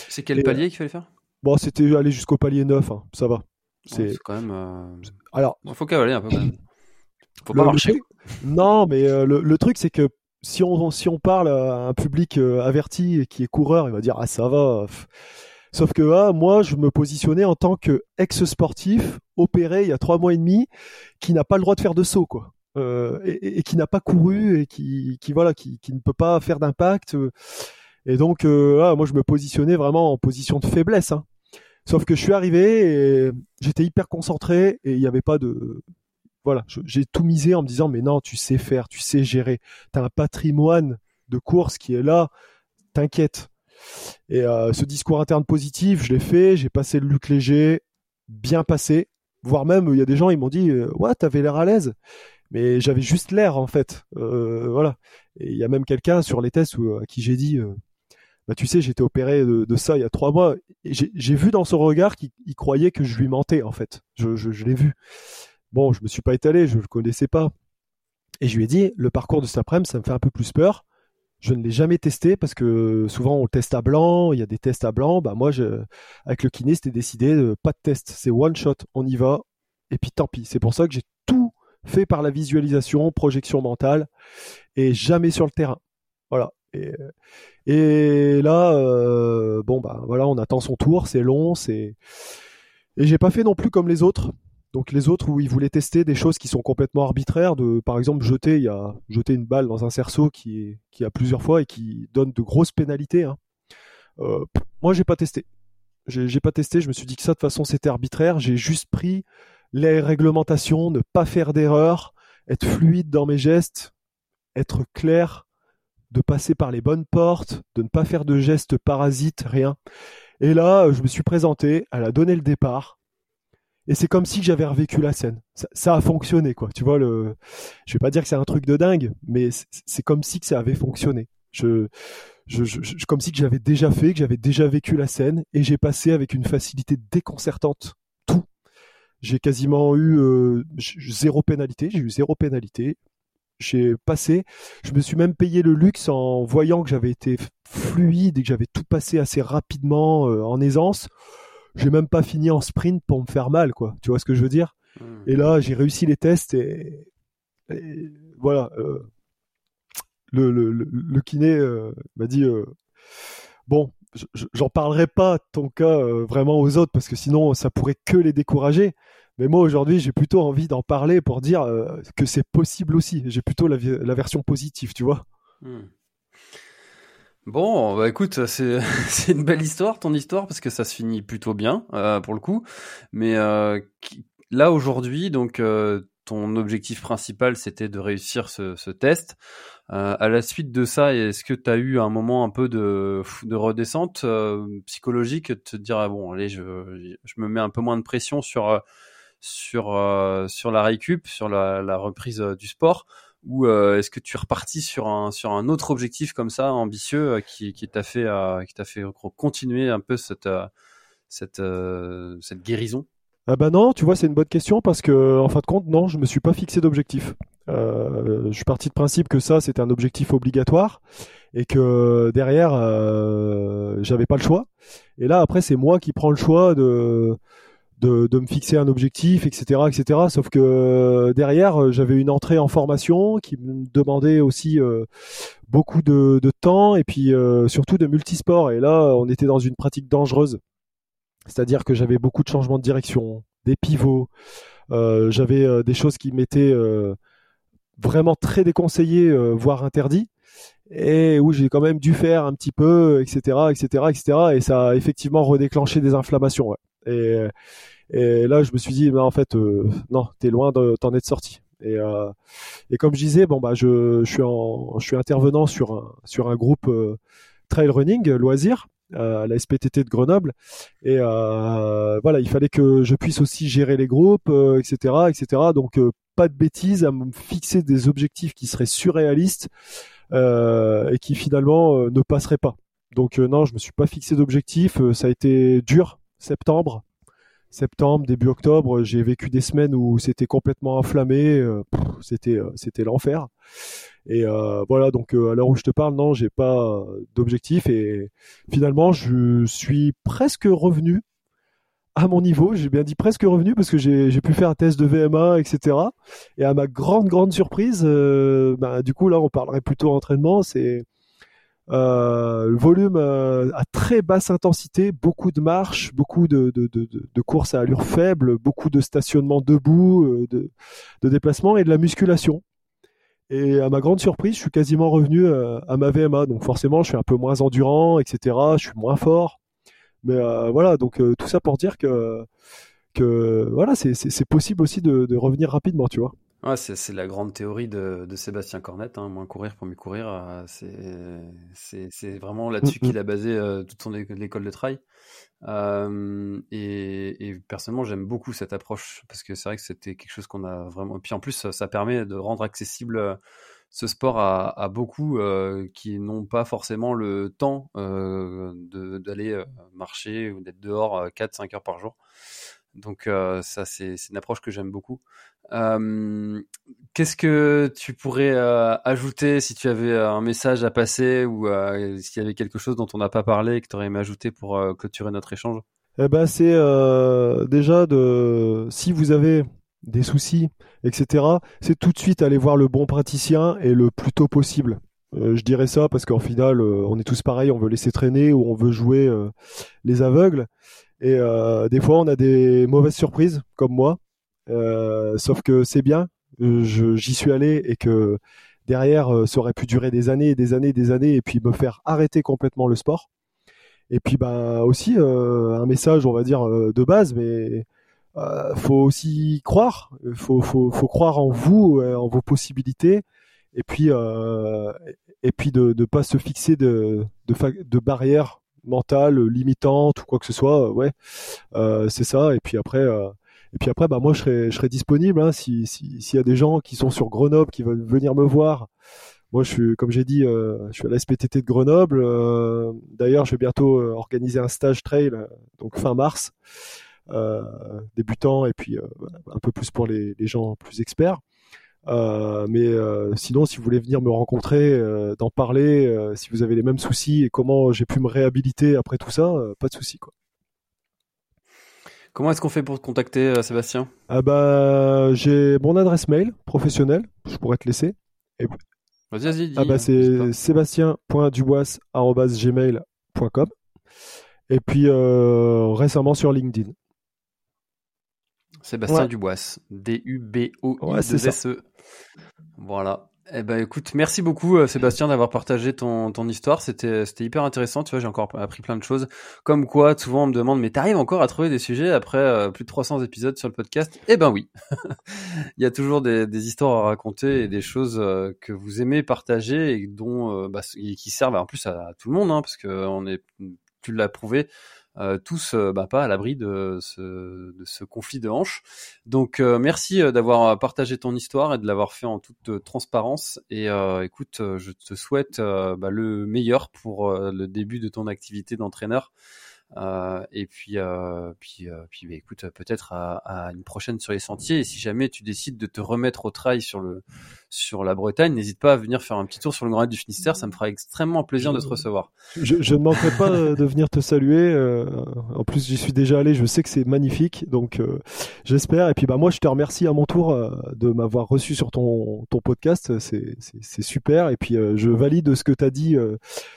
C'est quel palier qu'il fallait faire? Bon, c'était aller jusqu'au palier 9, hein. ça va. C'est quand même. Euh... Alors, il faut cavaler un peu. Quand même. Faut pas marcher. Non, mais euh, le, truc c'est que si on, si on parle à un public euh, averti et qui est coureur, il va dire ah ça va. Sauf que ah, moi, je me positionnais en tant que ex-sportif opéré il y a trois mois et demi, qui n'a pas le droit de faire de saut, quoi, euh, et, qui n'a pas couru et qui, qui voilà, qui, qui ne peut pas faire d'impact. Et donc, ah, moi, je me positionnais vraiment en position de faiblesse. Hein. Sauf que je suis arrivé et j'étais hyper concentré et il n'y avait pas de, voilà, j'ai tout misé en me disant mais non, tu sais faire, tu sais gérer, tu as un patrimoine de course qui est là, t'inquiète. Et euh, ce discours interne positif, je l'ai fait, j'ai passé le Luc léger, bien passé, voire même il y a des gens ils m'ont dit euh, ouais, t'avais l'air à l'aise. Mais j'avais juste l'air en fait, euh, voilà. Et il y a même quelqu'un sur les tests à qui j'ai dit bah tu sais, j'étais opéré de, ça il y a trois mois. J'ai vu dans son regard qu'il croyait que je lui mentais en fait. Je, l'ai vu. Bon, je me suis pas étalé, je le connaissais pas. Et je lui ai dit, le parcours de après-midi, ça me fait un peu plus peur. Je ne l'ai jamais testé parce que souvent on teste à blanc, il y a des tests à blanc. Bah moi, je, avec le kiné, c'était décidé, de, pas de test, c'est one shot, on y va. Et puis tant pis. C'est pour ça que j'ai tout fait par la visualisation, projection mentale, et jamais sur le terrain. Voilà. Et, et là, euh, bon bah voilà, on attend son tour, c'est long, c'est et j'ai pas fait non plus comme les autres. Donc les autres où ils voulaient tester des choses qui sont complètement arbitraires, de par exemple jeter, y a jeter une balle dans un cerceau qui qui a plusieurs fois et qui donne de grosses pénalités. Hein. Euh, moi j'ai pas testé. J'ai pas testé. Je me suis dit que ça de toute façon c'était arbitraire. J'ai juste pris les réglementations, ne pas faire d'erreurs, être fluide dans mes gestes, être clair de passer par les bonnes portes, de ne pas faire de gestes parasites, rien. Et là, je me suis présenté, elle a donné le départ. Et c'est comme si j'avais revécu la scène. Ça, a fonctionné, quoi. Tu vois, le, je vais pas dire que c'est un truc de dingue, mais c'est comme si que ça avait fonctionné. Je, je, je, comme si que j'avais déjà fait, que j'avais déjà vécu la scène, et j'ai passé avec une facilité déconcertante tout. J'ai quasiment eu euh, zéro pénalité, j'ai eu zéro pénalité j'ai passé. Je me suis même payé le luxe en voyant que j'avais été fluide et que j'avais tout passé assez rapidement euh, en aisance. J'ai même pas fini en sprint pour me faire mal, quoi. Tu vois ce que je veux dire? Hmm. Et là, j'ai réussi les tests et, voilà. Euh, le, le, le, kiné euh, m'a dit bon, j'en parlerai pas ton cas vraiment aux autres parce que sinon ça pourrait que les décourager. Mais moi aujourd'hui, j'ai plutôt envie d'en parler pour dire euh, que c'est possible aussi. J'ai plutôt la, version positive, tu vois. Hmm. Bon, bah écoute, <laughs> c'est une belle histoire, ton histoire, parce que ça se finit plutôt bien euh, pour le coup. Mais euh, là aujourd'hui, donc ton objectif principal, c'était de réussir ce, test. à la suite de ça, est-ce que tu as eu un moment un peu de, de redescente psychologique, de te dire ah bon, allez, je, me mets un peu moins de pression sur sur euh, sur la récup, sur la, reprise euh, du sport, ou euh, est-ce que tu es reparti sur un sur un autre objectif comme ça ambitieux qui qui t'a fait qui t'a fait continuer un peu cette cette cette guérison? Ah bah non, tu vois, c'est une bonne question parce que en fin de compte, non, je me suis pas fixé d'objectif. je suis parti de principe que ça, c'était un objectif obligatoire et que derrière, j'avais pas le choix. Et là, après, c'est moi qui prends le choix de de, me fixer un objectif, etc., etc. Sauf que euh, derrière, euh, j'avais une entrée en formation qui me demandait aussi euh, beaucoup de, temps et puis surtout de multisport. Et là, on était dans une pratique dangereuse, c'est-à-dire que j'avais beaucoup de changements de direction, des pivots, j'avais des choses qui m'étaient vraiment très déconseillées, voire interdites et où j'ai quand même dû faire un petit peu, etc., etc., etc. Et ça a effectivement redéclenché des inflammations. Et là, je me suis dit, bah, en fait, euh, non, t'es loin de t'en être sorti. Et, euh, et comme je disais, bon bah je, suis intervenant sur un groupe euh, trail running loisir à la SPTT de Grenoble. Et voilà il fallait que je puisse aussi gérer les groupes etc etc donc pas de bêtises à me fixer des objectifs qui seraient surréalistes et qui finalement ne passeraient pas. Donc non je me suis pas fixé d'objectif ça a été dur septembre septembre, début octobre, j'ai vécu des semaines où c'était complètement inflammé, euh, c'était euh, c'était l'enfer. Et euh, voilà, donc à l'heure où je te parle, non, j'ai pas d'objectif et finalement, je suis presque revenu à mon niveau. J'ai bien dit presque revenu parce que j'ai pu faire un test de VMA, etc. Et à ma grande grande surprise, bah, du coup là, on parlerait plutôt entraînement. C'est le volume euh, à très basse intensité, beaucoup de marches, beaucoup de, de, de, de, courses à allure faible, beaucoup de stationnement debout, euh, de, de déplacement et de la musculation. Et à ma grande surprise, je suis quasiment revenu à ma VMA. Donc forcément, je suis un peu moins endurant, etc. Je suis moins fort. Mais voilà, donc tout ça pour dire que, que voilà, c'est possible aussi de, de revenir rapidement, tu vois. Ouais, c'est la grande théorie de, de Sébastien Cornette, hein, moins courir pour mieux courir. Euh, c'est vraiment là-dessus mmh, qu'il a basé euh, toute son école de trail. Euh, et, et, personnellement, j'aime beaucoup cette approche parce que c'est vrai que c'était quelque chose qu'on a vraiment. Puis en plus, ça permet de rendre accessible ce sport a, beaucoup qui n'ont pas forcément le temps d'aller marcher ou d'être dehors 4-5 heures par jour. Donc ça, c'est une approche que j'aime beaucoup. Qu'est-ce que tu pourrais ajouter si tu avais un message à passer ou s'il y avait quelque chose dont on n'a pas parlé et que tu aurais aimé ajouter pour clôturer notre échange? Eh ben, c'est déjà de si vous avez des soucis, etc., c'est tout de suite aller voir le bon praticien et le plus tôt possible. Euh, je dirais ça parce qu'en final, euh, on est tous pareils, on veut laisser traîner ou on veut jouer euh, les aveugles. Et des fois, on a des mauvaises surprises, comme moi. sauf que c'est bien, j'y suis allé et que derrière, ça aurait pu durer des années et des années et des années et puis me faire arrêter complètement le sport. Et puis bah aussi un message, on va dire de base, mais euh, faut aussi croire, faut, faut, faut croire en vous, euh, en vos possibilités, et puis euh, et puis de ne pas se fixer de, de, de barrières mentales limitantes ou quoi que ce soit. Ouais, euh, c'est ça. Et puis après. Euh, et puis après, bah moi, je serai, disponible hein, si s'il y a des gens qui sont sur Grenoble qui veulent venir me voir. Moi, je suis, comme j'ai dit, euh, je suis à la SPTT de Grenoble. Euh, D'ailleurs, je vais bientôt organiser un stage trail, donc fin mars. Euh, débutants et puis euh, un peu plus pour les, gens plus experts. Euh, mais sinon, si vous voulez venir me rencontrer, d'en parler, si vous avez les mêmes soucis et comment j'ai pu me réhabiliter après tout ça, pas de souci quoi. Comment est-ce qu'on fait pour te contacter, Sébastien? Ah bah j'ai mon adresse mail professionnelle, je pourrais te laisser. Vas-y, vas-y. Ah bah c'est sébastien.dubois@gmail.com. Et puis récemment sur LinkedIn. Sébastien Dubois. D-U-B-O-I-S-E. Voilà. Eh ben écoute, merci beaucoup euh, Sébastien d'avoir partagé ton, ton histoire. C'était c'était hyper intéressant. Tu vois, j'ai encore appris plein de choses. Comme quoi, souvent on me demande, mais t'arrives encore à trouver des sujets après euh, plus de 300 épisodes sur le podcast? Eh ben oui. <laughs> Il y a toujours des, des, histoires à raconter et des choses euh, que vous aimez partager et dont bah, qui servent en plus à, tout le monde, hein, parce que on est, tu l'as prouvé, euh, tous euh, bah, pas à l'abri de ce, conflit de hanches. Donc euh, merci d'avoir partagé ton histoire et de l'avoir fait en toute transparence. Et écoute, je te souhaite bah, le meilleur pour le début de ton activité d'entraîneur. Euh, et puis, euh, puis, euh, puis bah, écoute, peut-être à, une prochaine sur les sentiers. Et si jamais tu décides de te remettre au trail sur le sur la Bretagne, n'hésite pas à venir faire un petit tour sur le Grand du Finistère. Ça me fera extrêmement plaisir de te recevoir. Je, ne manquerai pas de venir te saluer. En plus, j'y suis déjà allé. Je sais que c'est magnifique. Donc, j'espère. Et puis, bah moi, je te remercie à mon tour de m'avoir reçu sur ton ton podcast. C'est c'est super. Et puis, je valide ce que tu as dit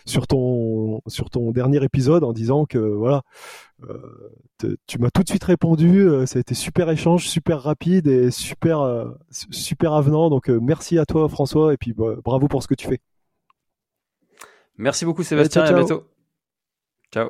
sur ton sur ton dernier épisode en disant que voilà, euh, tu m'as tout de suite répondu. Euh, ça a été super échange, super rapide et super euh, super avenant. Donc merci à toi François et puis bah, bravo pour ce que tu fais. Merci beaucoup Sébastien à bientôt. Ciao.